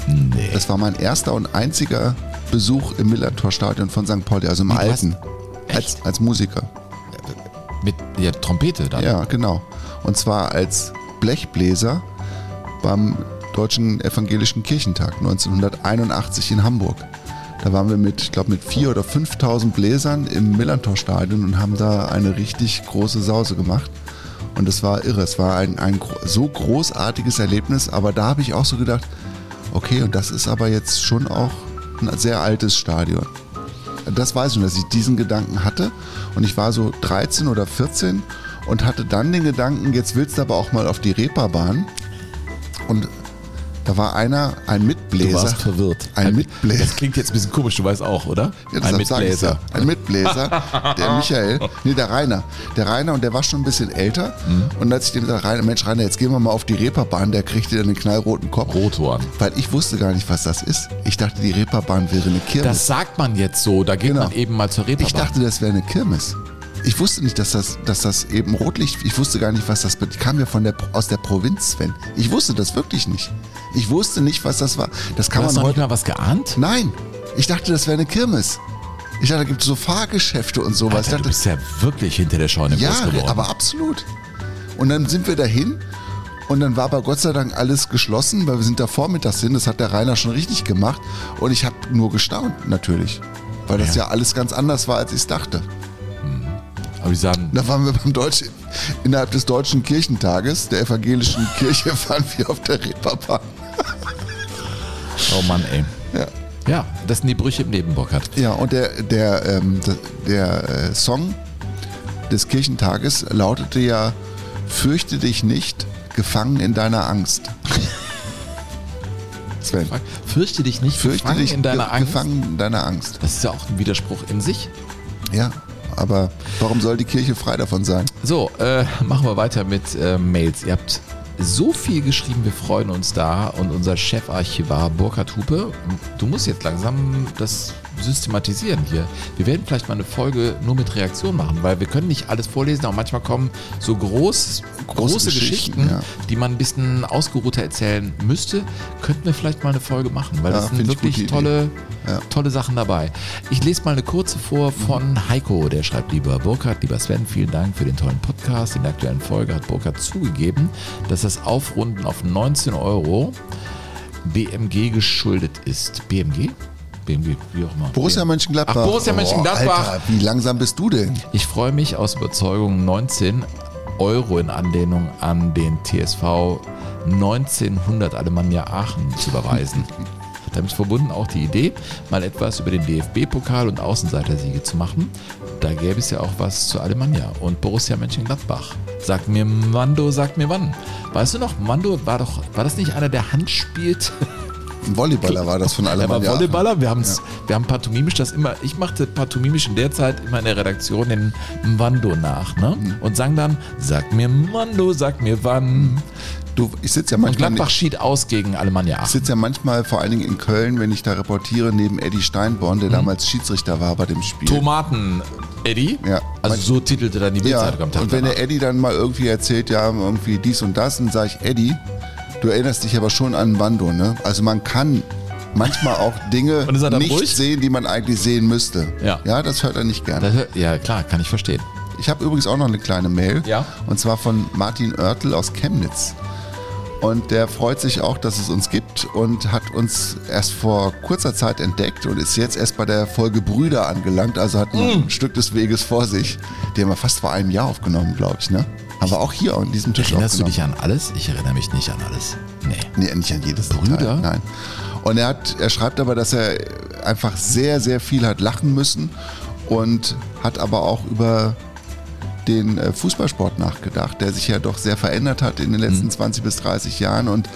Speaker 2: Nee.
Speaker 3: Das war mein erster und einziger Besuch im Millantor-Stadion von St. Pauli, also im
Speaker 2: Wie,
Speaker 3: Alten. Als, als Musiker.
Speaker 2: Mit der Trompete dann.
Speaker 3: Ja, genau. Und zwar als Blechbläser beim Deutschen Evangelischen Kirchentag 1981 in Hamburg. Da waren wir mit, ich glaube, mit 4.000 oder 5.000 Bläsern im Millantor-Stadion und haben da eine richtig große Sause gemacht. Und es war irre. Es war ein, ein so großartiges Erlebnis. Aber da habe ich auch so gedacht, okay, und das ist aber jetzt schon auch ein sehr altes Stadion. Das weiß ich dass ich diesen Gedanken hatte. Und ich war so 13 oder 14 und hatte dann den Gedanken, jetzt willst du aber auch mal auf die Reeperbahn. Und da war einer, ein Mitbläser.
Speaker 2: Du warst verwirrt.
Speaker 3: Ein Mitbläser.
Speaker 2: Das klingt jetzt ein bisschen komisch, du weißt auch, oder?
Speaker 3: Ja,
Speaker 2: ein Mitbläser.
Speaker 3: Ja. Ein Mitbläser, der Michael, nee, der Rainer. Der Rainer und der war schon ein bisschen älter.
Speaker 2: Mhm.
Speaker 3: Und als ich dem gesagt Rainer, Mensch, Rainer, jetzt gehen wir mal auf die Reeperbahn, der kriegte dann einen knallroten Kopf.
Speaker 2: Rotoren.
Speaker 3: Weil ich wusste gar nicht, was das ist. Ich dachte, die Reeperbahn wäre eine Kirmes.
Speaker 2: Das sagt man jetzt so, da geht
Speaker 3: Genau.
Speaker 2: man eben mal zur Reeperbahn.
Speaker 3: Ich dachte, das wäre eine Kirmes. Ich wusste nicht, dass das, dass das eben Rotlicht, ich wusste gar nicht, was das, ich kam ja von der, aus der Provinz, Sven. Ich wusste das wirklich nicht. Ich wusste nicht, was das war. Das kann
Speaker 2: du hast
Speaker 3: man
Speaker 2: nicht
Speaker 3: heute,
Speaker 2: mal was geahnt?
Speaker 3: nein. Ich dachte, das wäre eine Kirmes. Ich dachte, da gibt es so Fahrgeschäfte und sowas.
Speaker 2: Alter,
Speaker 3: ich
Speaker 2: du
Speaker 3: dachte,
Speaker 2: bist ja wirklich hinter der Scheune
Speaker 3: ja,
Speaker 2: groß geworden.
Speaker 3: aber absolut. Und dann sind wir dahin und dann war aber Gott sei Dank alles geschlossen, weil wir sind da vormittags hin. Das hat der Rainer schon richtig gemacht. Und ich habe nur gestaunt, natürlich. Weil das ja, alles ganz anders war, als ich es dachte.
Speaker 2: Aber die sagen,
Speaker 3: Da waren wir beim Deutschen, innerhalb des Deutschen Kirchentages, der evangelischen Kirche, waren wir auf der Reeperbahn.
Speaker 2: oh Mann, ey.
Speaker 3: Ja.
Speaker 2: Ja, das sind die Brüche im Leben, Burkhard.
Speaker 3: Ja, und der, der, ähm, der, der äh, Song des Kirchentages lautete ja, fürchte dich nicht, gefangen in deiner Angst. Sven,
Speaker 2: Fürchte dich nicht,
Speaker 3: fürchte
Speaker 2: gefangen
Speaker 3: dich
Speaker 2: in deiner
Speaker 3: ge
Speaker 2: Angst.
Speaker 3: gefangen in deiner Angst.
Speaker 2: Das ist ja auch ein Widerspruch in sich.
Speaker 3: Ja, aber warum soll die Kirche frei davon sein?
Speaker 2: So, äh, machen wir weiter mit äh, Mails. Ihr habt so viel geschrieben, wir freuen uns da. Und unser Chefarchivar Burkhard Hupe, du musst jetzt langsam das systematisieren hier. Wir werden vielleicht mal eine Folge nur mit Reaktion machen, weil wir können nicht alles vorlesen. Auch manchmal kommen so groß, große,
Speaker 3: Geschichten,
Speaker 2: Geschichten,
Speaker 3: ja.
Speaker 2: die man ein bisschen ausgeruhter erzählen müsste. Könnten wir vielleicht mal eine Folge machen, weil
Speaker 3: Ja,
Speaker 2: das sind wirklich tolle,
Speaker 3: Ja.
Speaker 2: tolle Sachen dabei. Ich lese mal eine kurze vor von Heiko, der schreibt, lieber Burkhard, lieber Sven, vielen Dank für den tollen Podcast. In der aktuellen Folge hat Burkhard zugegeben, dass das Aufrunden auf 19 Euro BMG geschuldet ist. BMG? BMG, wie auch immer.
Speaker 3: Borussia Mönchengladbach.
Speaker 2: Ach, Borussia Mönchengladbach.
Speaker 3: Oh, Alter, wie langsam bist du denn?
Speaker 2: Ich freue mich aus Überzeugung 19 Euro in Anlehnung an den TSV 1900 Alemannia Aachen zu überweisen. Damit verbunden auch die Idee, mal etwas über den DFB-Pokal und Außenseitersiege zu machen. Da gäbe es ja auch was zu Alemannia und Borussia Mönchengladbach. Sag mir Mando, sag mir wann. Weißt du noch, Mando war doch, war das nicht einer, der Hand spielt?
Speaker 3: Ein Volleyballer war das von
Speaker 2: Er
Speaker 3: Alemannia.
Speaker 2: war Volleyballer. Wir, haben's, wir haben pantomimisch das immer, ich machte pantomimisch in der Zeit immer in der Redaktion den Mando nach, ne?
Speaker 3: Mhm.
Speaker 2: Und sang dann, sag mir Mando, sag mir wann.
Speaker 3: Du, ich sitze ja
Speaker 2: Und
Speaker 3: manchmal,
Speaker 2: Gladbach schied aus gegen Alemannia
Speaker 3: ich sitze ja manchmal vor allen Dingen in Köln, wenn ich da reportiere, neben Eddie Steinborn,
Speaker 2: Mhm.
Speaker 3: der damals Schiedsrichter war bei dem Spiel.
Speaker 2: Tomaten Eddie.
Speaker 3: Ja.
Speaker 2: Also so titelte dann die
Speaker 3: Ja,
Speaker 2: Bildzeitung am Tag
Speaker 3: und wenn
Speaker 2: danach.
Speaker 3: der Eddie dann mal irgendwie erzählt, ja, irgendwie dies und das, dann sage ich, Eddie, du erinnerst dich aber schon an Wando, ne? Also man kann manchmal auch Dinge nicht
Speaker 2: ruhig?
Speaker 3: sehen, die man eigentlich sehen müsste.
Speaker 2: Ja.
Speaker 3: Ja, das hört er nicht gerne.
Speaker 2: Das hör- ja, klar, kann ich verstehen.
Speaker 3: Ich habe übrigens auch noch eine kleine Mail.
Speaker 2: Ja.
Speaker 3: Und zwar von Martin Oertel aus Chemnitz. Und der freut sich auch, dass es uns gibt und hat uns erst vor kurzer Zeit entdeckt und ist jetzt erst bei der Folge Brüder angelangt, also hat noch
Speaker 2: Mm.
Speaker 3: ein Stück des Weges vor sich. Die haben wir fast vor einem Jahr aufgenommen, glaube ich, ne? Haben wir auch hier an diesem Tisch
Speaker 2: Erinnerst du dich an alles? Ich erinnere mich nicht an alles. Nee.
Speaker 3: Nee, nicht an jedes
Speaker 2: Brüder?
Speaker 3: Detail, nein. Und er, hat, er schreibt aber, dass er einfach sehr, sehr viel hat lachen müssen und hat aber auch über den äh, Fußballsport nachgedacht, der sich ja doch sehr verändert hat in den letzten 20 bis 30 Jahren und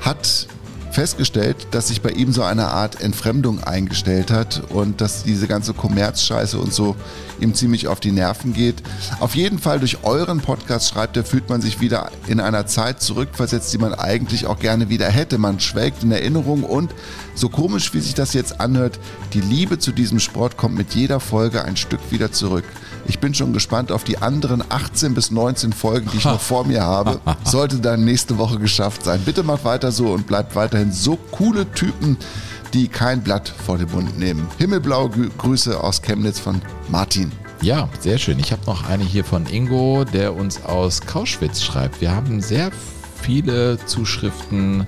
Speaker 3: hat festgestellt, dass sich bei ihm so eine Art Entfremdung eingestellt hat und dass diese ganze Kommerzscheiße und so ihm ziemlich auf die Nerven geht. Auf jeden Fall durch euren Podcast schreibt er, fühlt man sich wieder in einer Zeit zurückversetzt, die man eigentlich auch gerne wieder hätte. Man schwelgt in Erinnerung und so komisch wie sich das jetzt anhört, die Liebe zu diesem Sport kommt mit jeder Folge ein Stück wieder zurück. Ich bin schon gespannt auf die anderen 18 bis 19 Folgen, die ich noch vor mir habe. Sollte dann nächste Woche geschafft sein. Bitte macht weiter so und bleibt weiterhin so coole Typen, die kein Blatt vor den Mund nehmen. Himmelblaue Grü- Grüße aus Chemnitz von Martin.
Speaker 2: Ja, sehr schön. Ich habe noch eine hier von Ingo, der uns aus Kauschwitz schreibt. Wir haben sehr viele Zuschriften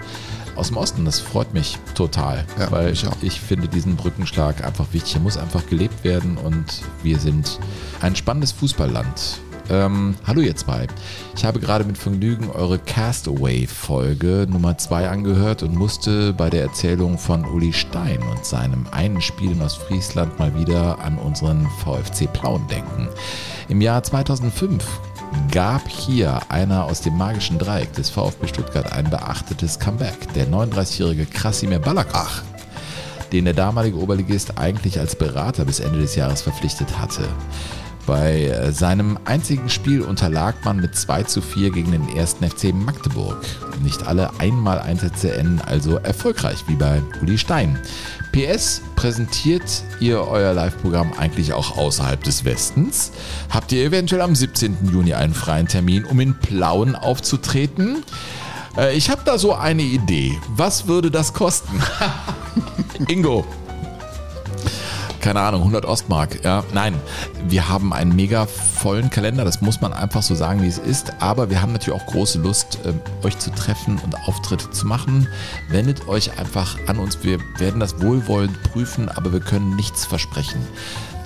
Speaker 2: aus dem Osten. Das freut mich total,
Speaker 3: Ja,
Speaker 2: weil
Speaker 3: ich
Speaker 2: ich finde diesen Brückenschlag einfach wichtig. Er muss einfach gelebt werden und wir sind ein spannendes Fußballland. Ähm, hallo ihr zwei. Ich habe gerade mit Vergnügen eure Castaway-Folge Nummer 2 angehört und musste bei der Erzählung von Uli Stein und seinem einen Spiel in Ostfriesland mal wieder an unseren VfC Plauen denken. Im Jahr 2005 gab hier einer aus dem magischen Dreieck des VfB Stuttgart ein beachtetes Comeback. Der 39-jährige Krasimir Balakach den der damalige Oberligist eigentlich als Berater bis Ende des Jahres verpflichtet hatte. Bei äh, seinem einzigen Spiel unterlag man mit 2 zu 4 gegen den 1. FC Magdeburg. Nicht alle Einmal-Einsätze enden also erfolgreich, wie bei Uli Stein. PS, präsentiert ihr euer Live-Programm eigentlich auch außerhalb des Westens? Habt ihr eventuell am 17. Juni einen freien Termin, um in Plauen aufzutreten? Äh, Ich habe da so eine Idee. Was würde das kosten? Ingo. Keine Ahnung, 100 Ostmark. Ja, nein, wir haben einen mega vollen Kalender, das muss man einfach so sagen, wie es ist. Aber wir haben natürlich auch große Lust, ähm, euch zu treffen und Auftritte zu machen. Wendet euch einfach an uns. Wir werden das wohlwollend prüfen, aber wir können nichts versprechen.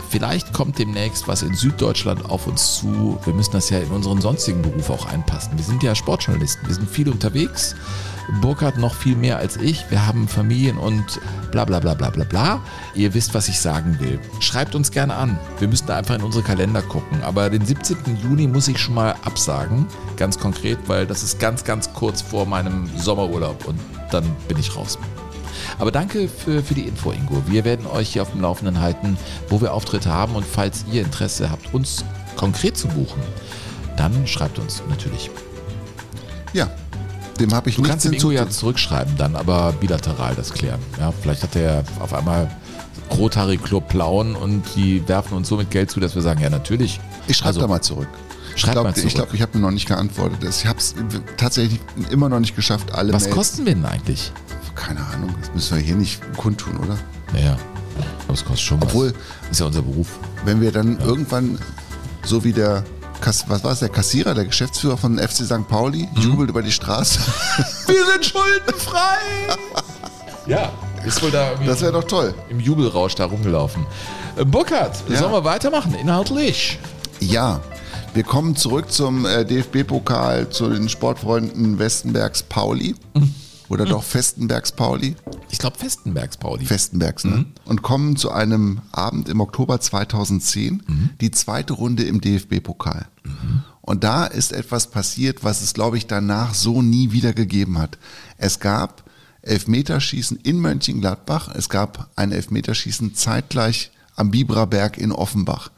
Speaker 2: Vielleicht kommt demnächst was in Süddeutschland auf uns zu. Wir müssen das ja in unseren sonstigen Beruf auch einpassen. Wir sind ja Sportjournalisten, wir sind viel unterwegs. Burkhard noch viel mehr als ich. Wir haben Familien und bla bla bla bla bla bla. Ihr wisst, was ich sagen will. Schreibt uns gerne an. Wir müssen da einfach in unsere Kalender gucken. Aber den 17. Juni muss ich schon mal absagen. Ganz konkret, weil das ist ganz, ganz kurz vor meinem Sommerurlaub und dann bin ich raus. Aber danke für, für die Info, Ingo. Wir werden euch hier auf dem Laufenden halten, wo wir Auftritte haben. Und falls ihr Interesse habt, uns konkret zu buchen, dann schreibt uns natürlich.
Speaker 3: Ja, dem habe ich
Speaker 2: Du
Speaker 3: nichts
Speaker 2: kannst dem Ingo ja
Speaker 3: hinzuzufügen.
Speaker 2: zurückschreiben, dann aber bilateral das klären. Ja, vielleicht hat er auf einmal Rotary Club Plauen und die werfen uns so mit Geld zu, dass wir sagen, ja natürlich.
Speaker 3: Ich schreibe
Speaker 2: Also,
Speaker 3: da mal zurück. Ich
Speaker 2: Schreib
Speaker 3: glaube,
Speaker 2: mal zurück.
Speaker 3: ich, glaub, ich habe mir noch nicht geantwortet. Ich habe es tatsächlich immer noch nicht geschafft, alle
Speaker 2: Was
Speaker 3: Mails.
Speaker 2: kosten wir denn eigentlich?
Speaker 3: Keine Ahnung, das müssen wir hier nicht kundtun, oder?
Speaker 2: Ja, aber es kostet schon
Speaker 3: Obwohl,
Speaker 2: was. Ist ja unser Beruf.
Speaker 3: wenn wir dann irgendwann, so wie der, Kass, was war es, der Kassierer, der Geschäftsführer von FC St. Pauli,
Speaker 2: Mhm.
Speaker 3: jubelt über die Straße.
Speaker 2: Wir sind schuldenfrei! ja, ist wohl da
Speaker 3: Das wäre doch toll.
Speaker 2: im Jubelrausch da rumgelaufen. Äh, Burkhard,
Speaker 3: Ja.
Speaker 2: sollen wir weitermachen, inhaltlich?
Speaker 3: Ja, wir kommen zurück zum äh, DFB-Pokal, zu den Sportfreunden Westenbergs Pauli. Oder doch Festenbergs Pauli.
Speaker 2: Ich glaube Festenbergs, Pauli.
Speaker 3: Festenbergs, ne? Und kommen zu einem Abend im Oktober 2010, die zweite Runde im DFB-Pokal. Und da ist etwas passiert, was es, glaube ich, danach so nie wieder gegeben hat. Es gab Elfmeterschießen in Mönchengladbach, es gab ein Elfmeterschießen zeitgleich am Biberer Berg in Offenbach.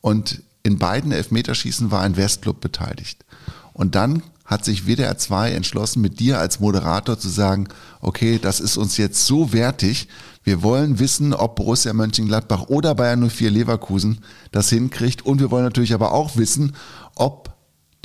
Speaker 3: Und in beiden Elfmeterschießen war ein Westclub beteiligt. Und dann hat sich WDR 2 entschlossen, mit dir als Moderator zu sagen, okay, das ist uns jetzt so wertig, wir wollen wissen, ob Borussia Mönchengladbach oder Bayern 04 Leverkusen das hinkriegt und wir wollen natürlich aber auch wissen, ob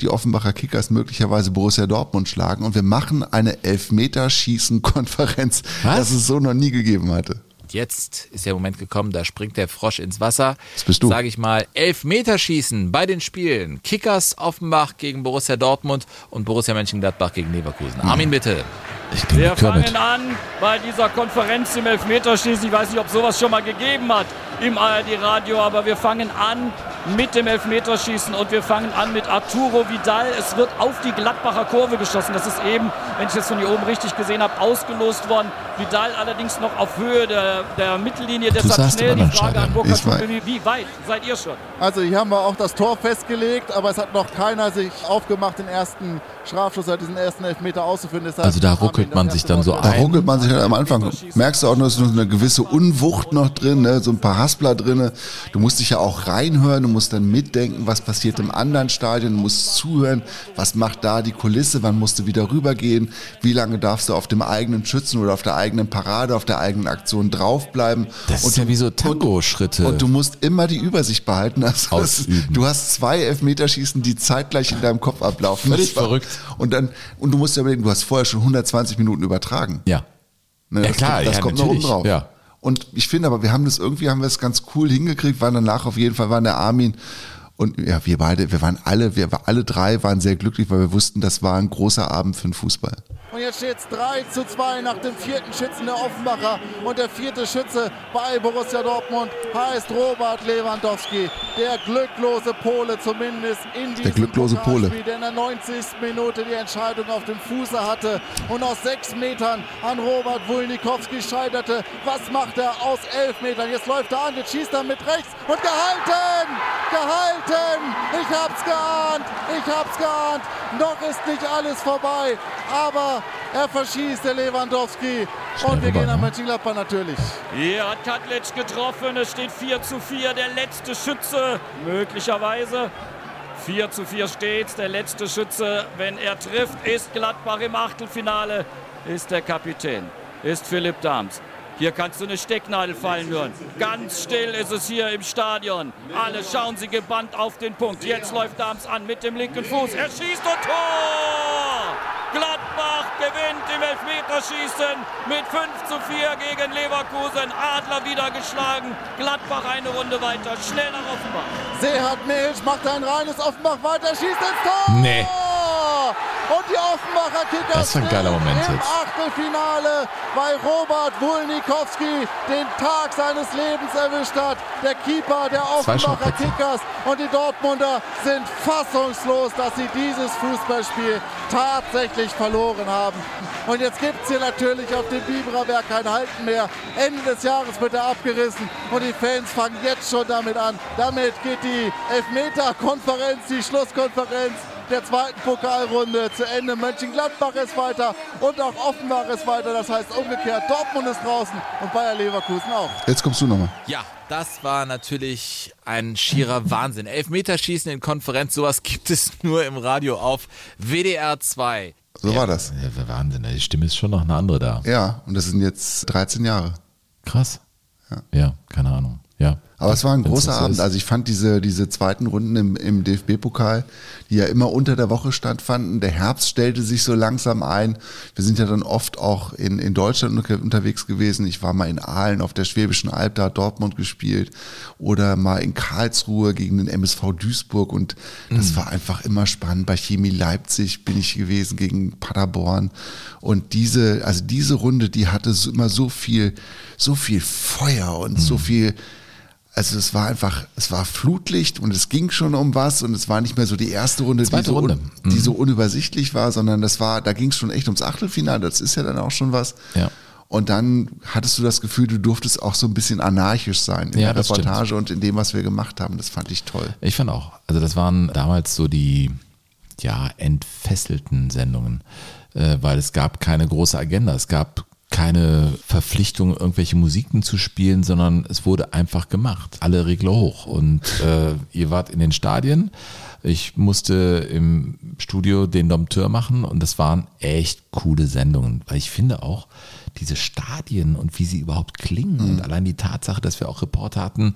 Speaker 3: die Offenbacher Kickers möglicherweise Borussia Dortmund schlagen und wir machen eine Elfmeterschießen-Konferenz,
Speaker 2: Was?
Speaker 3: das es so noch nie gegeben hatte.
Speaker 13: Jetzt ist der Moment gekommen, da springt der Frosch ins Wasser.
Speaker 3: Das bist du.
Speaker 13: Sage ich mal, Elfmeterschießen bei den Spielen. Kickers Offenbach gegen Borussia Dortmund und Borussia Mönchengladbach gegen Leverkusen. Armin, bitte.
Speaker 2: Ich bin
Speaker 14: Wir fangen an bei dieser Konferenz im Elfmeterschießen. Ich weiß nicht, ob sowas schon mal gegeben hat im ARD-Radio, aber wir fangen an mit dem Elfmeterschießen und wir fangen an mit Arturo Vidal. Es wird auf die Gladbacher Kurve geschossen. Das ist eben, wenn ich das von hier oben richtig gesehen habe, ausgelost worden. Vidal allerdings noch auf Höhe der, der Mittellinie. Deshalb
Speaker 2: saßt
Speaker 14: schnell die Frage an. Burkhard Huckel, Wie weit seid ihr schon?
Speaker 15: Also hier haben wir auch das Tor festgelegt, aber es hat noch keiner sich aufgemacht, den ersten Strafschuss, oder diesen ersten Elfmeter auszuführen. Deshalb
Speaker 2: Also da ruckelt man sich dann so
Speaker 15: Wort.
Speaker 3: Da
Speaker 2: ein.
Speaker 3: ruckelt man sich halt am Anfang. Merkst du auch noch, es ist noch eine gewisse Unwucht noch drin, ne? so ein paar Haspler drin. Du musst dich ja auch reinhören, du musst dann mitdenken, was passiert im anderen Stadion, musst zuhören, was macht da die Kulisse, wann musst du wieder rübergehen, wie lange darfst du auf dem eigenen Schützen oder auf der eigenen Parade, auf der eigenen Aktion draufbleiben.
Speaker 2: Das ist ja wie so Tango-Schritte.
Speaker 3: Und du musst immer die Übersicht behalten. Also das,
Speaker 2: Ausüben.
Speaker 3: du hast zwei Elfmeterschießen, die zeitgleich in deinem Kopf ablaufen.
Speaker 2: Völlig
Speaker 3: Das war-
Speaker 2: verrückt.
Speaker 3: Und dann, und du musst ja überlegen, du hast vorher schon 120 Minuten übertragen.
Speaker 2: Ja.
Speaker 3: Ne,
Speaker 2: Ja,
Speaker 3: das
Speaker 2: klar,
Speaker 3: kommt, das
Speaker 2: ja,
Speaker 3: kommt noch oben
Speaker 2: natürlich,
Speaker 3: drauf.
Speaker 2: ja.
Speaker 3: Und ich finde aber, wir haben das irgendwie, haben wir es ganz cool hingekriegt, waren danach auf jeden Fall, waren der Armin und ja, wir beide, wir waren alle, wir alle drei waren sehr glücklich, weil wir wussten, das war ein großer Abend für den Fußball.
Speaker 15: Und jetzt steht es 3 zu 2 nach dem vierten Schützen der Offenbacher. Und der vierte Schütze bei Borussia Dortmund heißt Robert Lewandowski. Der glücklose Pole zumindest in diesem
Speaker 3: glücklose Pole.
Speaker 15: Der in der 90. Minute die Entscheidung auf dem Fuße hatte und aus sechs Metern an Robert Wulnikowski scheiterte. Was macht er aus elf Metern? Jetzt läuft er an, jetzt schießt er mit rechts und gehalten! Gehalten! Ich hab's geahnt! Ich hab's geahnt! Noch ist nicht alles vorbei, aber er verschießt der Lewandowski. Und wir gehen nach
Speaker 2: ne?
Speaker 15: Mönchengladbach natürlich.
Speaker 14: Hier hat Katlitsch getroffen. Es steht 4 zu 4. Der letzte Schütze, möglicherweise. 4 zu 4 steht. Der letzte Schütze, wenn er trifft, ist Gladbach im Achtelfinale. Ist der Kapitän, ist Philipp Dahms. Hier kannst du eine Stecknadel fallen hören. Ganz still ist es hier im Stadion. Alle schauen sie gebannt auf den Punkt. Jetzt läuft Dahms an mit dem linken Fuß. Er schießt und Tor! Gladbach gewinnt im Elfmeterschießen mit 5 zu 4 gegen Leverkusen. Adler wieder geschlagen. Gladbach eine Runde weiter. Schnell nach Offenbach.
Speaker 15: Sehat Milch macht ein reines Offenbach weiter, schießt ins Tor!
Speaker 2: Nee.
Speaker 15: Und die Offenbacher Kickers
Speaker 2: Das war ein geiler Moment
Speaker 15: im
Speaker 2: jetzt.
Speaker 15: Achtelfinale, weil Robert Wulnikowski den Tag seines Lebens erwischt hat. Der Keeper der Offenbacher. Kickers und die Dortmunder sind fassungslos, dass sie dieses Fußballspiel tatsächlich verloren haben. Und jetzt gibt es hier natürlich auf dem Biberer Berg kein Halten mehr. Ende des Jahres wird er abgerissen und die Fans fangen jetzt schon damit an. Damit geht die Elfmeter-Konferenz, die Schlusskonferenz der zweiten Pokalrunde zu Ende. Mönchengladbach ist weiter und auch Offenbach ist weiter. Das heißt umgekehrt, Dortmund ist draußen und Bayer Leverkusen auch.
Speaker 3: Jetzt kommst du nochmal.
Speaker 13: Ja, das war natürlich ein schierer Wahnsinn. Elfmeterschießen in Konferenz, sowas gibt es nur im Radio auf WDR 2.
Speaker 3: So war das.
Speaker 2: Ja, Wahnsinn, die Stimme ist schon noch eine andere da.
Speaker 3: Ja, und das sind jetzt 13 Jahre.
Speaker 2: Krass. Ja, keine Ahnung.
Speaker 3: Aber es war ein großer Abend. Also ich fand diese, diese zweiten Runden im, im DFB-Pokal, die ja immer unter der Woche stattfanden. Der Herbst stellte sich so langsam ein. Wir sind ja dann oft auch in, in Deutschland unter- unterwegs gewesen. Ich war mal in Aalen auf der Schwäbischen Alb, da hat Dortmund gespielt. Oder mal in Karlsruhe gegen den MSV Duisburg. Und das
Speaker 2: Mhm.
Speaker 3: war einfach immer spannend. Bei Chemie Leipzig bin ich gewesen gegen Paderborn. Und diese, also diese Runde, die hatte immer so viel, so viel Feuer und
Speaker 2: Mhm.
Speaker 3: so viel, also es war einfach, es war Flutlicht und es ging schon um was und es war nicht mehr so die erste Runde, die so,
Speaker 2: Runde.
Speaker 3: Un, die so unübersichtlich war, sondern das war, da ging es schon echt ums Achtelfinale, das ist ja dann auch schon was.
Speaker 2: Ja.
Speaker 3: Und dann hattest du das Gefühl, du durftest auch so ein bisschen anarchisch sein in
Speaker 2: Ja,
Speaker 3: der
Speaker 2: das stimmt.
Speaker 3: Reportage und in dem, was wir gemacht haben. Das fand ich toll.
Speaker 2: Ich fand auch. Also das waren damals so die ja, entfesselten Sendungen, äh, weil es gab keine große Agenda. Es gab keine Verpflichtung, irgendwelche Musiken zu spielen, sondern es wurde einfach gemacht. Alle Regler hoch. Und äh, ihr wart in den Stadien. Ich musste im Studio den Dompteur machen und das waren echt coole Sendungen, weil ich finde auch diese Stadien und wie sie überhaupt klingen und allein die Tatsache, dass wir auch Reporter hatten,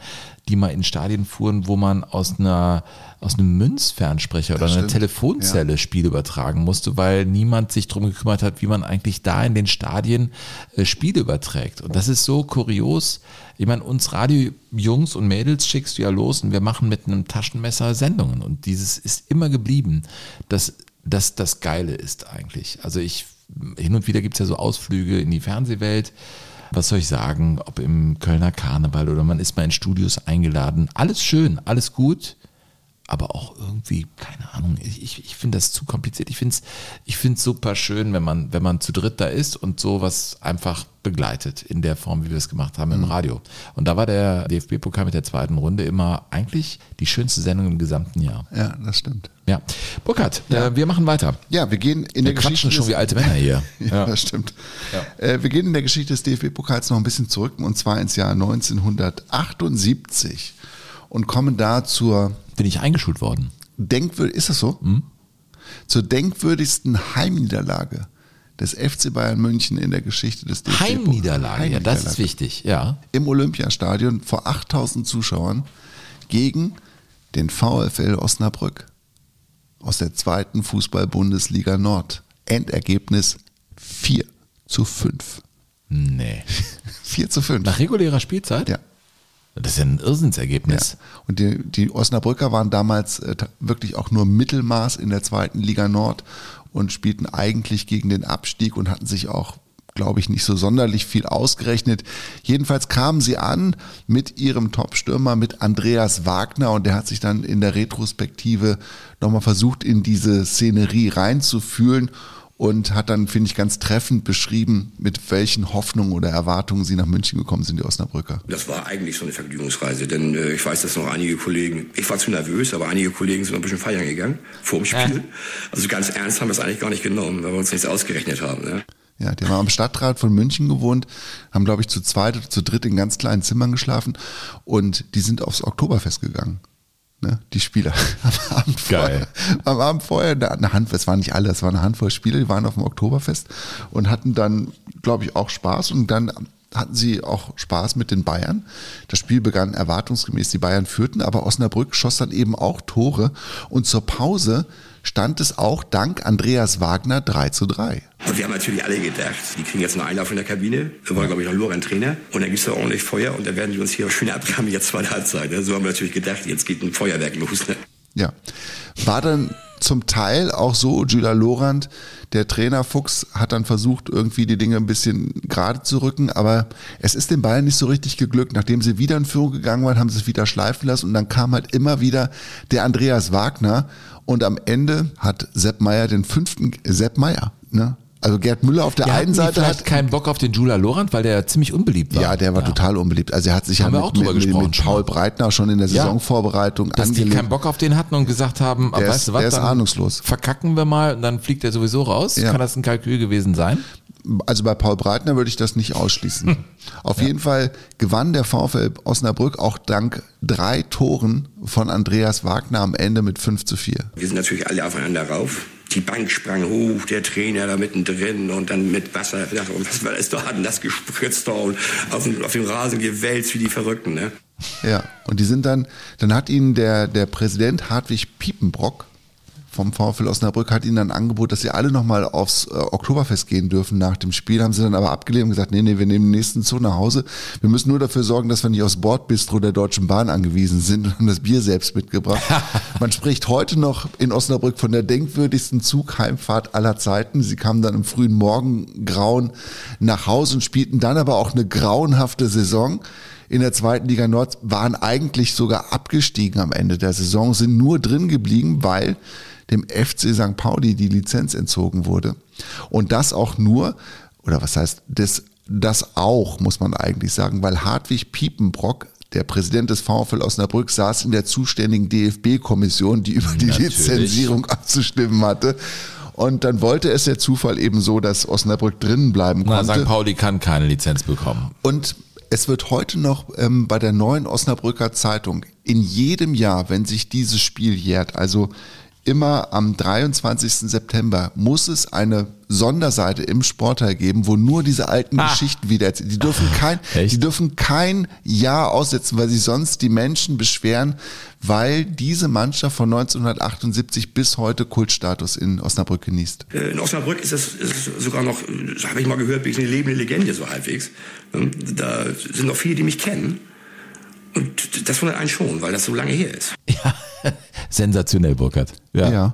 Speaker 2: die mal in Stadien fuhren, wo man aus einer aus einem Münzfernsprecher oder
Speaker 3: Das
Speaker 2: einer
Speaker 3: stimmt.
Speaker 2: Telefonzelle Spiele übertragen musste, weil niemand sich drum gekümmert hat, wie man eigentlich da in den Stadien äh, Spiele überträgt. Und das ist so kurios. Ich meine, uns Radiojungs und Mädels schickst du ja los und wir machen mit einem Taschenmesser Sendungen. Und dieses ist immer geblieben, dass das das Geile ist eigentlich. Also ich, hin und wieder gibt es ja so Ausflüge in die Fernsehwelt. Was soll ich sagen, ob im Kölner Karneval oder man ist mal in Studios eingeladen. Alles schön, alles gut aber auch irgendwie, keine Ahnung, ich, ich, finde das zu kompliziert. Ich finde es ich find's super schön, wenn man, wenn man zu dritt da ist und sowas einfach begleitet in der Form, wie wir es gemacht haben im
Speaker 3: Mhm.
Speaker 2: Radio. Und da war der DFB-Pokal mit der zweiten Runde immer eigentlich die schönste Sendung im gesamten Jahr.
Speaker 3: Ja, das stimmt.
Speaker 2: Ja. Burkhard, Äh, wir machen weiter.
Speaker 3: Ja, wir gehen in
Speaker 2: wir
Speaker 3: der Geschichte.
Speaker 2: quatschen schon
Speaker 3: des-
Speaker 2: wie alte Männer hier.
Speaker 3: ja, das stimmt. Äh, wir gehen in der Geschichte des DFB-Pokals noch ein bisschen zurück und zwar ins Jahr 1978 und kommen da zur.
Speaker 2: Bin ich eingeschult worden?
Speaker 3: Denkwürdig, ist das so? Zur denkwürdigsten Heimniederlage des FC Bayern München in der Geschichte des DFB.
Speaker 2: Heimniederlage, ja, das ist wichtig, ja.
Speaker 3: Im Olympiastadion vor 8000 Zuschauern gegen den VfL Osnabrück aus der zweiten Fußball-Bundesliga Nord. Endergebnis 4 zu 5.
Speaker 2: Nee.
Speaker 3: 4 zu 5.
Speaker 2: Nach regulärer Spielzeit?
Speaker 3: Ja.
Speaker 2: Das ist ja ein Irrsinnsergebnis.
Speaker 3: Ja. Und die, die Osnabrücker waren damals äh, wirklich auch nur Mittelmaß in der zweiten Liga Nord und spielten eigentlich gegen den Abstieg und hatten sich auch, glaube ich, nicht so sonderlich viel ausgerechnet. Jedenfalls kamen sie an mit ihrem Topstürmer, mit Andreas Wagner und der hat sich dann in der Retrospektive nochmal versucht, in diese Szenerie reinzufühlen und hat dann, finde ich, ganz treffend beschrieben, mit welchen Hoffnungen oder Erwartungen sie nach München gekommen sind, die Osnabrücker.
Speaker 16: Das war eigentlich so eine Vergnügungsreise, denn äh, ich weiß, dass noch einige Kollegen, ich war zu nervös, aber einige Kollegen sind noch ein bisschen feiern gegangen vor dem Spiel. Also ganz ernst haben wir es eigentlich gar nicht genommen, weil wir uns nichts ausgerechnet haben. Ne?
Speaker 3: Ja, die haben am Stadtrat von München gewohnt, haben, glaube ich, zu zweit oder zu dritt in ganz kleinen Zimmern geschlafen und die sind aufs Oktoberfest gegangen. Ne, die Spieler. Am Abend. Vorher, am Abend vorher eine, eine Hand, es waren nicht alle, es waren eine Handvoll Spieler, die waren auf dem Oktoberfest und hatten dann, glaube ich, auch Spaß und dann hatten sie auch Spaß mit den Bayern. Das Spiel begann erwartungsgemäß, die Bayern führten, aber Osnabrück schoss dann eben auch Tore und zur Pause stand es auch dank Andreas Wagner 3 zu 3.
Speaker 16: Und wir haben natürlich alle gedacht, die kriegen jetzt einen Einlauf in der Kabine. Da war, glaube ich, noch Loren Trainer. Und dann gibt's da ordentlich Feuer und dann werden die uns hier schön abgraben, jetzt zweite Halbzeit. Ne? So haben wir natürlich gedacht, jetzt geht ein Feuerwerk los. Ne?
Speaker 3: Ja. War dann zum Teil auch so, Julia Lorand, der Trainer Fuchs, hat dann versucht, irgendwie die Dinge ein bisschen gerade zu rücken, aber es ist den Bayern nicht so richtig geglückt. Nachdem sie wieder in Führung gegangen waren, haben sie es wieder schleifen lassen und dann kam halt immer wieder der Andreas Wagner und am Ende hat Sepp Meier den fünften, Sepp Meier, ne? Also Gerd Müller auf der
Speaker 2: Ja,
Speaker 3: einen
Speaker 2: die
Speaker 3: Seite hat
Speaker 2: keinen Bock auf den Jula Lorand, weil der ziemlich unbeliebt war.
Speaker 3: ja, der war total unbeliebt. Also er hat sich
Speaker 2: Haben
Speaker 3: ja
Speaker 2: wir
Speaker 3: mit,
Speaker 2: auch drüber
Speaker 3: mit, mit
Speaker 2: schon
Speaker 3: Paul Breitner schon in der
Speaker 2: Ja.
Speaker 3: Saisonvorbereitung
Speaker 2: Dass die
Speaker 3: angelegt.
Speaker 2: keinen Bock auf den hatten und gesagt haben,
Speaker 3: Der ist-
Speaker 2: weißt du was,
Speaker 3: der ist ahnungslos.
Speaker 2: verkacken wir mal und dann fliegt er sowieso raus.
Speaker 3: Ja.
Speaker 2: Kann das ein Kalkül gewesen sein?
Speaker 3: Also bei Paul Breitner würde ich das nicht ausschließen. Auf jeden Fall gewann der VfL Osnabrück auch dank drei Toren von Andreas Wagner am Ende mit 5 zu 4.
Speaker 16: Wir sind natürlich alle aufeinander rauf. Die Bank sprang hoch, der Trainer da mittendrin und dann mit Wasser. Ich dachte, was war das da? Hatten das gespritzt da und auf dem, auf dem Rasen gewälzt wie die Verrückten. Ne?
Speaker 3: Ja, und die sind dann, dann hat ihnen der, der Präsident Hartwig Piepenbrock vom VfL Osnabrück hat ihnen dann Angebot, dass sie alle nochmal aufs äh, Oktoberfest gehen dürfen nach dem Spiel. Haben sie dann aber abgelehnt und gesagt, nee, nee, wir nehmen den nächsten Zug nach Hause. Wir müssen nur dafür sorgen, dass wir nicht aufs Bordbistro der Deutschen Bahn angewiesen sind und haben das Bier selbst mitgebracht. Man spricht heute noch in Osnabrück von der denkwürdigsten Zugheimfahrt aller Zeiten. Sie kamen dann im frühen Morgengrauen nach Hause und spielten dann aber auch eine grauenhafte Saison in der zweiten Liga Nord waren eigentlich sogar abgestiegen am Ende der Saison, sind nur drin geblieben, weil dem FC St. Pauli die Lizenz entzogen wurde. Und das auch nur, oder was heißt, das das auch, muss man eigentlich sagen, weil Hartwig Piepenbrock der Präsident des VfL Osnabrück saß in der zuständigen DFB-Kommission, die über die
Speaker 2: Natürlich.
Speaker 3: Lizenzierung abzustimmen hatte. Und dann wollte es der Zufall eben so, dass Osnabrück drinnen bleiben
Speaker 2: Na,
Speaker 3: konnte.
Speaker 2: St. Pauli kann keine Lizenz bekommen.
Speaker 3: Und es wird heute noch ähm, bei der neuen Osnabrücker Zeitung in jedem Jahr, wenn sich dieses Spiel jährt, also immer am 23. September, muss es eine Sonderseite im Sportteil geben, wo nur diese alten
Speaker 2: Ah.
Speaker 3: Geschichten wieder erzählt. Die dürfen kein, die dürfen kein Jahr aussetzen, weil sie sonst die Menschen beschweren, weil diese Mannschaft von 1978 bis heute Kultstatus in Osnabrück genießt.
Speaker 16: Äh, In Osnabrück ist es sogar noch, das habe ich mal gehört, wie eine lebende Legende so halbwegs. Ähm, Da sind noch viele, die mich kennen. Und das wundert einen schon, weil das so lange her ist.
Speaker 2: Sensationell, Burkhard. Ja.
Speaker 3: Ja.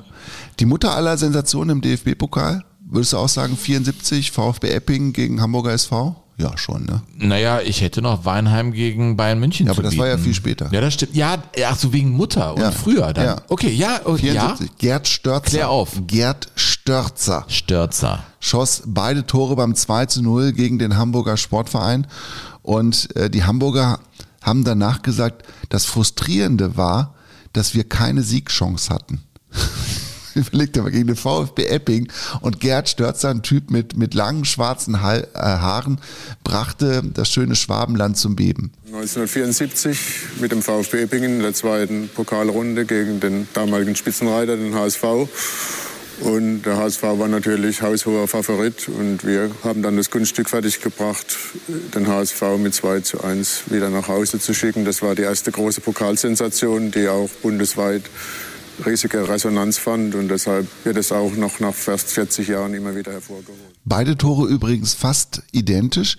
Speaker 3: Die Mutter aller Sensationen im DFB-Pokal, würdest du auch sagen, 74, VfB Epping gegen Hamburger SV? Ja, schon, ne?
Speaker 2: Naja, ich hätte noch Weinheim gegen Bayern München
Speaker 3: Ja,
Speaker 2: zu
Speaker 3: aber das war ja
Speaker 2: bieten.
Speaker 3: viel später.
Speaker 2: Ja, das stimmt. Ja, ach so wegen Mutter und
Speaker 3: Ja.
Speaker 2: früher dann.
Speaker 3: Ja.
Speaker 2: Okay, ja, oh,
Speaker 3: 74.
Speaker 2: ja.
Speaker 3: Gerd Störzer.
Speaker 2: Klär auf.
Speaker 3: Gerd Störzer.
Speaker 2: Störzer.
Speaker 3: Schoss beide Tore beim 2 zu 0 gegen den Hamburger Sportverein. Und äh, die Hamburger haben danach gesagt, das Frustrierende war, dass wir keine Siegchance hatten. Überleg dir mal, gegen den VfB Epping und Gerd Störzer, ein Typ mit, mit langen schwarzen ha äh, Haaren, brachte das schöne Schwabenland zum Beben.
Speaker 17: 1974 mit dem VfB Eppingen in der zweiten Pokalrunde gegen den damaligen Spitzenreiter, den HSV. Und der HSV war natürlich haushoher Favorit und wir haben dann das Kunststück fertiggebracht, den HSV mit 2 zu 1 wieder nach Hause zu schicken. Das war die erste große Pokalsensation, die auch bundesweit riesige Resonanz fand und deshalb wird es auch noch nach fast 40 Jahren immer wieder hervorgeholt.
Speaker 3: Beide Tore übrigens fast identisch.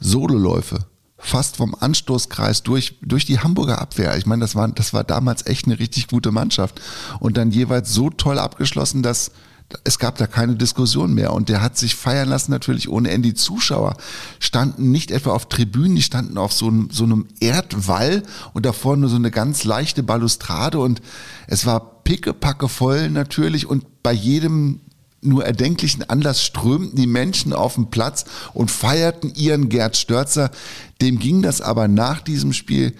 Speaker 3: Sololäufe. Fast vom Anstoßkreis durch, durch die Hamburger Abwehr. Ich meine, das war, das war damals echt eine richtig gute Mannschaft. Und dann jeweils so toll abgeschlossen, dass es gab da keine Diskussion mehr. Und der hat sich feiern lassen, natürlich ohne Ende. Die Zuschauer standen nicht etwa auf Tribünen, die standen auf so einem, so einem Erdwall und davor nur so eine ganz leichte Balustrade. Und es war pickepacke voll natürlich. Und bei jedem nur erdenklichen Anlass strömten die Menschen auf den Platz und feierten ihren Gerd Störzer. Dem ging das aber nach diesem Spiel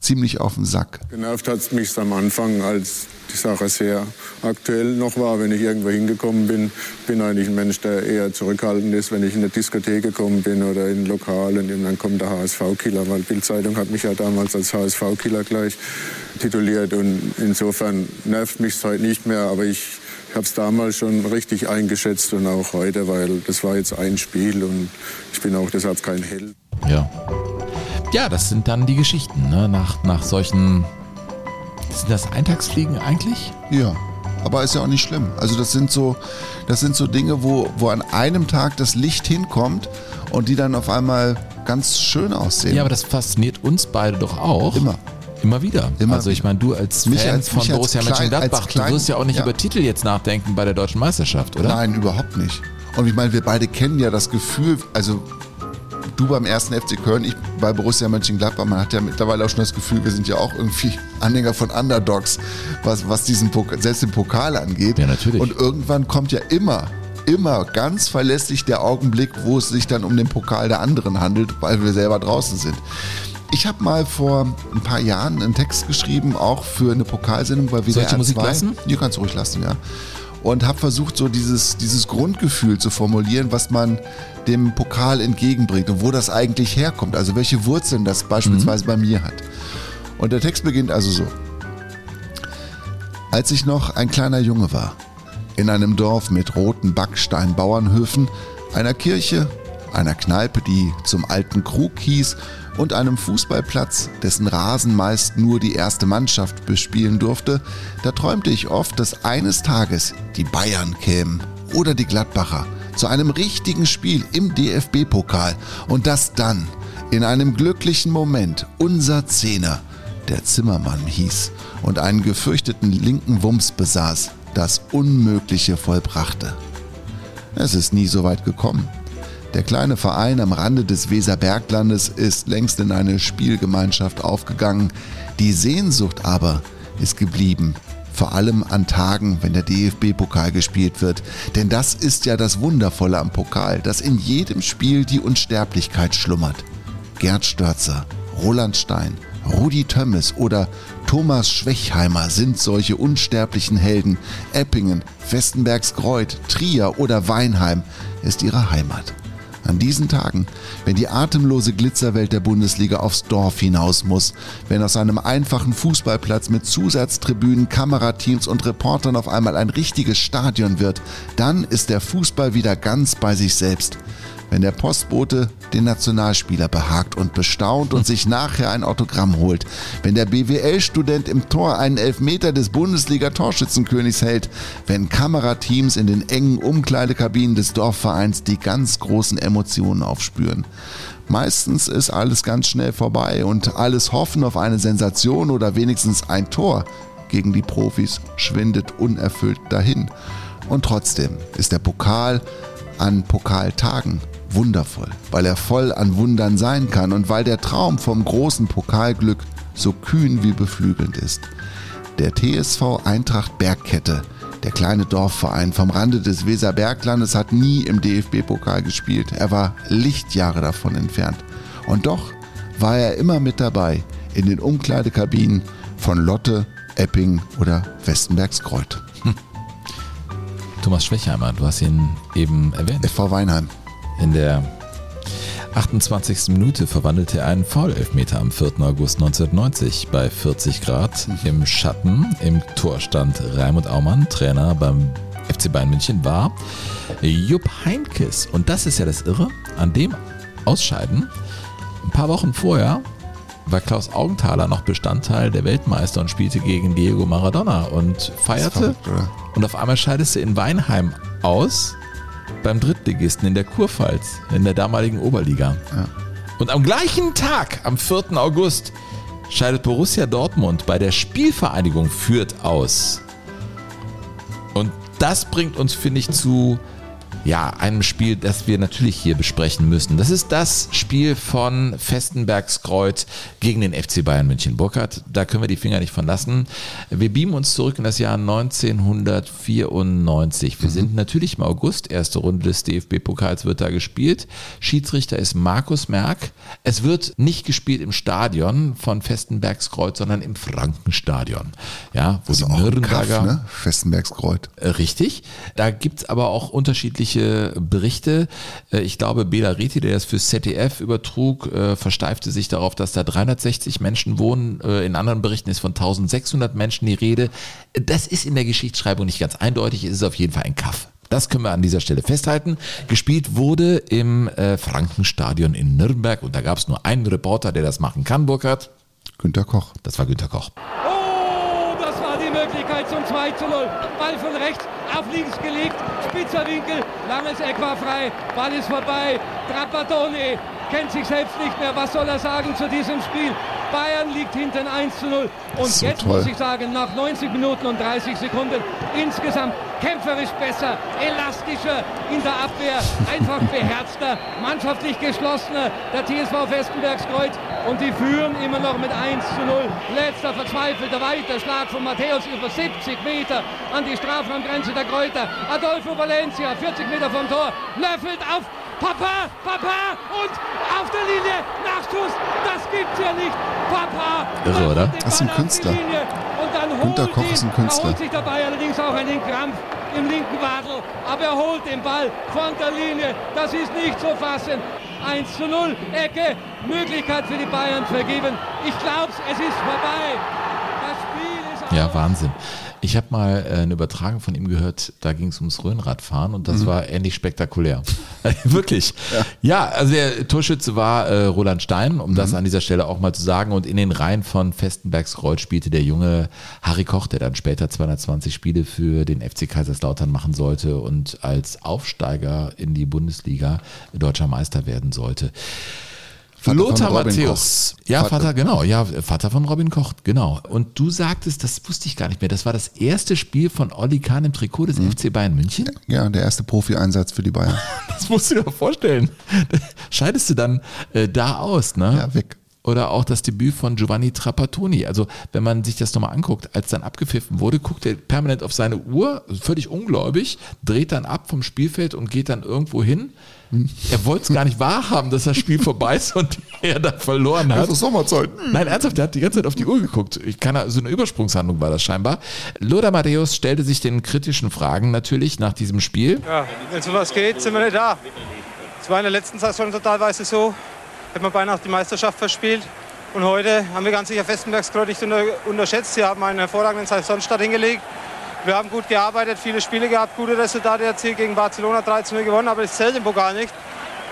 Speaker 3: ziemlich auf den Sack.
Speaker 17: Genervt hat es mich am Anfang, als die Sache sehr aktuell noch war. Wenn ich irgendwo hingekommen bin, bin eigentlich ein Mensch, der eher zurückhaltend ist. Wenn ich in eine Diskothek gekommen bin oder in ein Lokal und dann kommt der HSV-Killer, weil Bild-Zeitung hat mich ja damals als HSV-Killer gleich tituliert. Und insofern nervt mich es heute nicht mehr, aber ich habe es damals schon richtig eingeschätzt und auch heute, weil das war jetzt ein Spiel und ich bin auch deshalb kein Held.
Speaker 2: Ja. Ja, das sind dann die Geschichten, ne? Nach, nach solchen. Sind das Eintagsfliegen eigentlich?
Speaker 3: Ja. Aber ist ja auch nicht schlimm. Also das sind so, das sind so Dinge, wo, wo an einem Tag das Licht hinkommt und die dann auf einmal ganz schön aussehen.
Speaker 2: Ja, aber das fasziniert uns beide doch auch.
Speaker 3: Immer.
Speaker 2: Immer wieder.
Speaker 3: Immer
Speaker 2: also ich meine, du als
Speaker 3: Mich
Speaker 2: Fan
Speaker 3: als-
Speaker 2: von
Speaker 3: mich als
Speaker 2: Borussia
Speaker 3: klein-
Speaker 2: Mönchengladbach,
Speaker 3: als klein-
Speaker 2: du wirst ja auch nicht
Speaker 3: ja.
Speaker 2: über Titel jetzt nachdenken bei der deutschen Meisterschaft, oder?
Speaker 3: Nein, überhaupt nicht. Und ich meine, wir beide kennen ja das Gefühl, also du beim ersten FC Köln, ich bei Borussia Mönchengladbach, man hat ja mittlerweile auch schon das Gefühl, wir sind ja auch irgendwie Anhänger von Underdogs, was, was diesen Pokal, selbst den Pokal angeht.
Speaker 2: Ja, natürlich.
Speaker 3: Und irgendwann kommt ja immer, immer ganz verlässlich der Augenblick, wo es sich dann um den Pokal der anderen handelt, weil wir selber draußen sind. Ich habe mal vor ein paar Jahren einen Text geschrieben, auch für eine Pokalsendung bei WDR
Speaker 2: Soll ich die Musik
Speaker 3: 2.
Speaker 2: lassen?
Speaker 3: Die kannst du ruhig lassen, ja. Und habe versucht, so dieses, dieses Grundgefühl zu formulieren, was man dem Pokal entgegenbringt und wo das eigentlich herkommt. Also welche Wurzeln das beispielsweise bei mir hat. Und der Text beginnt also so. Als ich noch ein kleiner Junge war, in einem Dorf mit roten Backsteinbauernhöfen, einer Kirche, einer Kneipe, die zum alten Krug hieß, und einem Fußballplatz, dessen Rasen meist nur die erste Mannschaft bespielen durfte, da träumte ich oft, dass eines Tages die Bayern kämen oder die Gladbacher zu einem richtigen Spiel im DFB-Pokal und dass dann in einem glücklichen Moment unser Zehner, der Zimmermann hieß und einen gefürchteten linken Wumms besaß, das Unmögliche vollbrachte. Es ist nie so weit gekommen. Der kleine Verein am Rande des Weserberglandes ist längst in eine Spielgemeinschaft aufgegangen. Die Sehnsucht aber ist geblieben Vor allem an Tagen, wenn der DFB-Pokal gespielt wird. Denn das ist ja das Wundervolle am Pokal, dass in jedem Spiel die Unsterblichkeit schlummert. Gerd Störzer, Roland Stein, Rudi Tömmes oder Thomas Schwechheimer sind solche unsterblichen Helden. Eppingen, Westenbergskreuth, Trier oder Weinheim ist ihre Heimat. An diesen Tagen, wenn die atemlose Glitzerwelt der Bundesliga aufs Dorf hinaus muss, wenn aus einem einfachen Fußballplatz mit Zusatztribünen, Kamerateams und Reportern auf einmal ein richtiges Stadion wird, dann ist der Fußball wieder ganz bei sich selbst. Wenn der Postbote den Nationalspieler behagt und bestaunt und sich nachher ein Autogramm holt, wenn der BWL-Student im Tor einen Elfmeter des Bundesliga-Torschützenkönigs hält, wenn Kamerateams in den engen Umkleidekabinen des Dorfvereins die ganz großen Emotionen aufspüren. Meistens ist alles ganz schnell vorbei und alles Hoffen auf eine Sensation oder wenigstens ein Tor gegen die Profis schwindet unerfüllt dahin. Und trotzdem ist der Pokal an Pokaltagen wundervoll, weil er voll an Wundern sein kann und weil der Traum vom großen Pokalglück so kühn wie beflügelnd ist. Der TSV Eintracht Bergkette, der kleine Dorfverein vom Rande des Weserberglandes, hat nie im DFB-Pokal gespielt. Er war Lichtjahre davon entfernt. Und doch war er immer mit dabei in den Umkleidekabinen von Lotte, Epping oder Westenbergskreuth.
Speaker 2: Thomas Schwechheimer, du hast ihn eben erwähnt.
Speaker 3: FV Weinheim.
Speaker 2: In der 28. Minute verwandelte er einen Foul-Elfmeter am 4. August 1990 bei 40 Grad im Schatten. Im Tor stand Raimund Aumann, Trainer beim FC Bayern München war Jupp Heinkes. Und das ist ja das Irre, an dem Ausscheiden. Ein paar Wochen vorher war Klaus Augenthaler noch Bestandteil der Weltmeister und spielte gegen Diego Maradona und feierte.
Speaker 3: verrückt,
Speaker 2: und auf einmal scheidest du in Weinheim aus beim Drittligisten in der Kurpfalz, in der damaligen Oberliga. Und am gleichen Tag, am 4. August, scheidet Borussia Dortmund bei der Spielvereinigung Fürth aus. Und das bringt uns, finde ich, zu ja, einem Spiel, das wir natürlich hier besprechen müssen. Das ist das Spiel von Festenbergskreuz gegen den FC Bayern München. Burkhardt, da können wir die Finger nicht von lassen. Wir beamen uns zurück in das Jahr 1994. Wir sind natürlich im August, erste Runde des DFB-Pokals wird da gespielt. Schiedsrichter ist Markus Merck. Es wird nicht gespielt im Stadion von Festenbergskreuz, sondern im Frankenstadion. Ja, wo
Speaker 3: Das
Speaker 2: die Nürnberger
Speaker 3: Kaff, ne? Festenbergskreuth.
Speaker 2: äh, Richtig. Da gibt's aber auch unterschiedliche Berichte. Äh, Ich glaube, Bela Reti, der das für ZDF übertrug, äh, versteifte sich darauf, dass da 360 Menschen wohnen. Äh, In anderen Berichten ist von 1600 Menschen die Rede. Das ist in der Geschichtsschreibung nicht ganz eindeutig. Es ist auf jeden Fall ein Kaff. Das können wir an dieser Stelle festhalten. Gespielt wurde im äh, Frankenstadion in Nürnberg und da gab es nur einen Reporter, der das machen kann, Burkhard.
Speaker 3: Günter Koch.
Speaker 2: Das war Günter Koch.
Speaker 18: Oh, das war die Möglichkeit zum 2 zu 0. Ball von rechts auf links gelegt, spitzer Winkel, langes Eck war frei, Ball ist vorbei. Trapattoni kennt sich selbst nicht mehr. Was soll er sagen zu diesem Spiel? Bayern liegt hinten 1 zu 0. Und
Speaker 3: So
Speaker 18: jetzt
Speaker 3: toll.
Speaker 18: muss ich sagen, nach 90 Minuten und 30 Sekunden insgesamt kämpferisch besser, elastischer in der Abwehr, einfach beherzter, mannschaftlich geschlossener. Der TSV Festenbergskreuz und die führen immer noch mit 1 zu 0. Letzter verzweifelter Weiterschlag von Matthäus über 70 Meter an die Strafraumgrenze der Kräuter. Adolfo Valencia, 40 Meter vom Tor, löffelt auf Papa, Papa und auf der Linie Nachschuss. Das gibt's ja nicht. Papa.
Speaker 2: Irre, oder?
Speaker 3: Das ist ein Künstler.
Speaker 18: Linie Und dann
Speaker 3: Günter
Speaker 18: holt
Speaker 3: Koch
Speaker 18: ihn,
Speaker 3: ist ein Künstler.
Speaker 18: holt sich dabei allerdings auch einen Krampf im linken Wadel. Aber er holt den Ball von der Linie. Das ist nicht zu fassen. 1 zu 0, Ecke, Möglichkeit für die Bayern vergeben. Ich glaube, es ist vorbei. Das Spiel ist
Speaker 2: Ja, Wahnsinn. Ich habe mal äh, eine Übertragung von ihm gehört, da ging es ums Rhönradfahren und das
Speaker 3: Mhm.
Speaker 2: war ähnlich spektakulär. Wirklich. Ja. also der Torschütze war äh, Roland Stein, um
Speaker 3: Mhm.
Speaker 2: das an dieser Stelle auch mal zu sagen. Und in den Reihen von Festenbergskreuz spielte der junge Harry Koch, der dann später 220 Spiele für den FC Kaiserslautern machen sollte und als Aufsteiger in die Bundesliga deutscher Meister werden sollte.
Speaker 3: Vater
Speaker 2: Lothar Matthäus.
Speaker 3: Koch.
Speaker 2: Ja,
Speaker 3: Vater-
Speaker 2: Vater, genau. Ja, Vater von Robin Koch, genau. Und du sagtest, das wusste ich gar nicht mehr, das war das erste Spiel von Olli Kahn im Trikot des FC Bayern München?
Speaker 3: Ja, der erste Profi-Einsatz für die Bayern.
Speaker 2: Das musst du dir doch vorstellen. Scheidest du dann äh, da aus, ne?
Speaker 3: Ja, weg.
Speaker 2: oder auch das Debüt von Giovanni Trapattoni. Also wenn man sich das nochmal anguckt, als dann abgepfiffen wurde, guckt er permanent auf seine Uhr, völlig ungläubig, dreht dann ab vom Spielfeld und geht dann irgendwo hin. Er wollte es gar nicht wahrhaben, dass das Spiel vorbei ist und er da verloren hat.
Speaker 3: Das ist Sommerzeit.
Speaker 2: Nein, ernsthaft, der hat die ganze Zeit auf die Uhr geguckt. Ich kann, so eine Übersprungshandlung war das scheinbar. Lothar Matthäus stellte sich den kritischen Fragen natürlich nach diesem Spiel.
Speaker 19: Ja, wenn es um was geht, sind wir nicht da. Es war in der letzten Saison totalweise so. Hätten wir beinahe die Meisterschaft verspielt. Und heute haben wir ganz sicher Festenbergskreuz nicht unter, unterschätzt. Sie haben einen hervorragenden Saisonstart hingelegt. Wir haben gut gearbeitet, viele Spiele gehabt, gute Resultate erzielt. Gegen Barcelona 13 gewonnen, aber es zählt im Pokal nicht.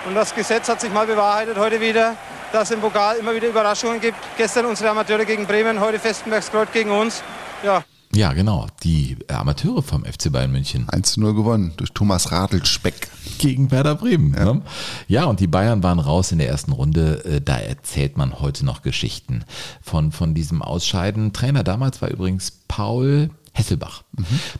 Speaker 19: Und das Gesetz hat sich mal bewahrheitet heute wieder, dass es im Pokal immer wieder Überraschungen gibt. Gestern unsere Amateure gegen Bremen, heute Festenbergskreuz gegen uns. Ja,
Speaker 2: Ja, genau. Die Amateure vom FC Bayern München.
Speaker 3: 1 zu 0 gewonnen durch Thomas Radelspeck.
Speaker 2: Gegen Werder Bremen. Ja. Ne? ja, und die Bayern waren raus in der ersten Runde. Äh, Da erzählt man heute noch Geschichten von, von diesem Ausscheiden. Trainer damals war übrigens Paul Hesselbach.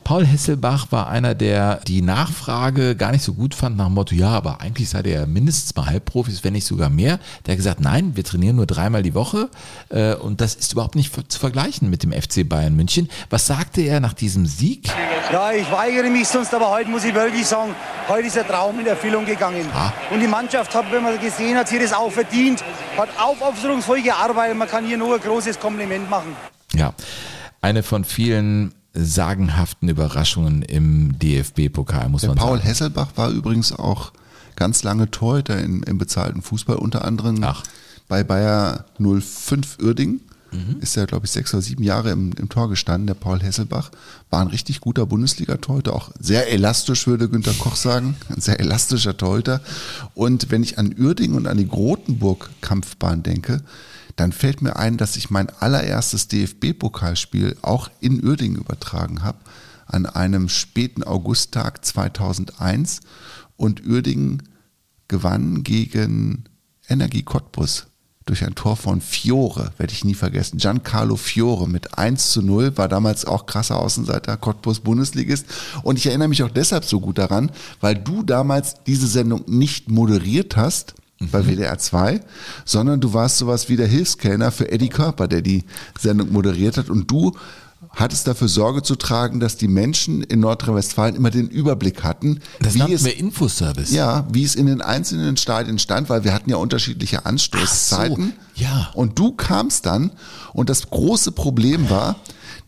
Speaker 2: Paul Hesselbach war einer, der die Nachfrage gar nicht so gut fand, nach dem Motto, ja, aber eigentlich sei der mindestens mal Halbprofis, wenn nicht sogar mehr. Der hat gesagt, nein, wir trainieren nur dreimal die Woche äh, und das ist überhaupt nicht zu vergleichen mit dem FC Bayern München. Was sagte er nach diesem Sieg?
Speaker 20: Ja, ich weigere mich sonst, aber heute muss ich wirklich sagen, heute ist der Traum in Erfüllung gegangen. Und die Mannschaft hat, wenn man gesehen hat, sie das auch verdient, hat aufopferungsvoll gearbeitet. Man kann hier nur ein großes Kompliment machen.
Speaker 2: Ja, eine von vielen sagenhaften Überraschungen im DFB-Pokal, muss
Speaker 3: Der
Speaker 2: man
Speaker 3: Paul
Speaker 2: sagen.
Speaker 3: Hesselbach war übrigens auch ganz lange Torhüter in, im bezahlten Fußball, unter anderem bei Bayer 05 Uerding.
Speaker 2: Mhm.
Speaker 3: Ist ja, glaube ich, sechs oder sieben Jahre im, im Tor gestanden, der Paul Hesselbach. War ein richtig guter Bundesliga-Torhüter, auch sehr elastisch, würde Günter Koch sagen. Ein sehr elastischer Torhüter. Und wenn ich an Uerding und an die Grotenburg-Kampfbahn denke, dann fällt mir ein, dass ich mein allererstes DFB-Pokalspiel auch in Uerdingen übertragen habe, an einem späten Augusttag 2001. Und Uerdingen gewann gegen Energie Cottbus durch ein Tor von Fiore, werde ich nie vergessen. Giancarlo Fiore mit 1 zu 0, war damals auch krasser Außenseiter, Cottbus Bundesligist. Und ich erinnere mich auch deshalb so gut daran, weil du damals diese Sendung nicht moderiert hast, bei WDR 2, sondern du warst sowas wie der Hilfskellner für Eddie Körper, der die Sendung moderiert hat und du hattest dafür Sorge zu tragen, dass die Menschen in Nordrhein-Westfalen immer den Überblick hatten,
Speaker 2: Das
Speaker 3: wie es
Speaker 2: wir Infoservice.
Speaker 3: ja, wie es in den einzelnen Stadien stand, weil wir hatten ja unterschiedliche Anstoßzeiten.
Speaker 2: ja.
Speaker 3: Und du kamst dann und das große Problem war,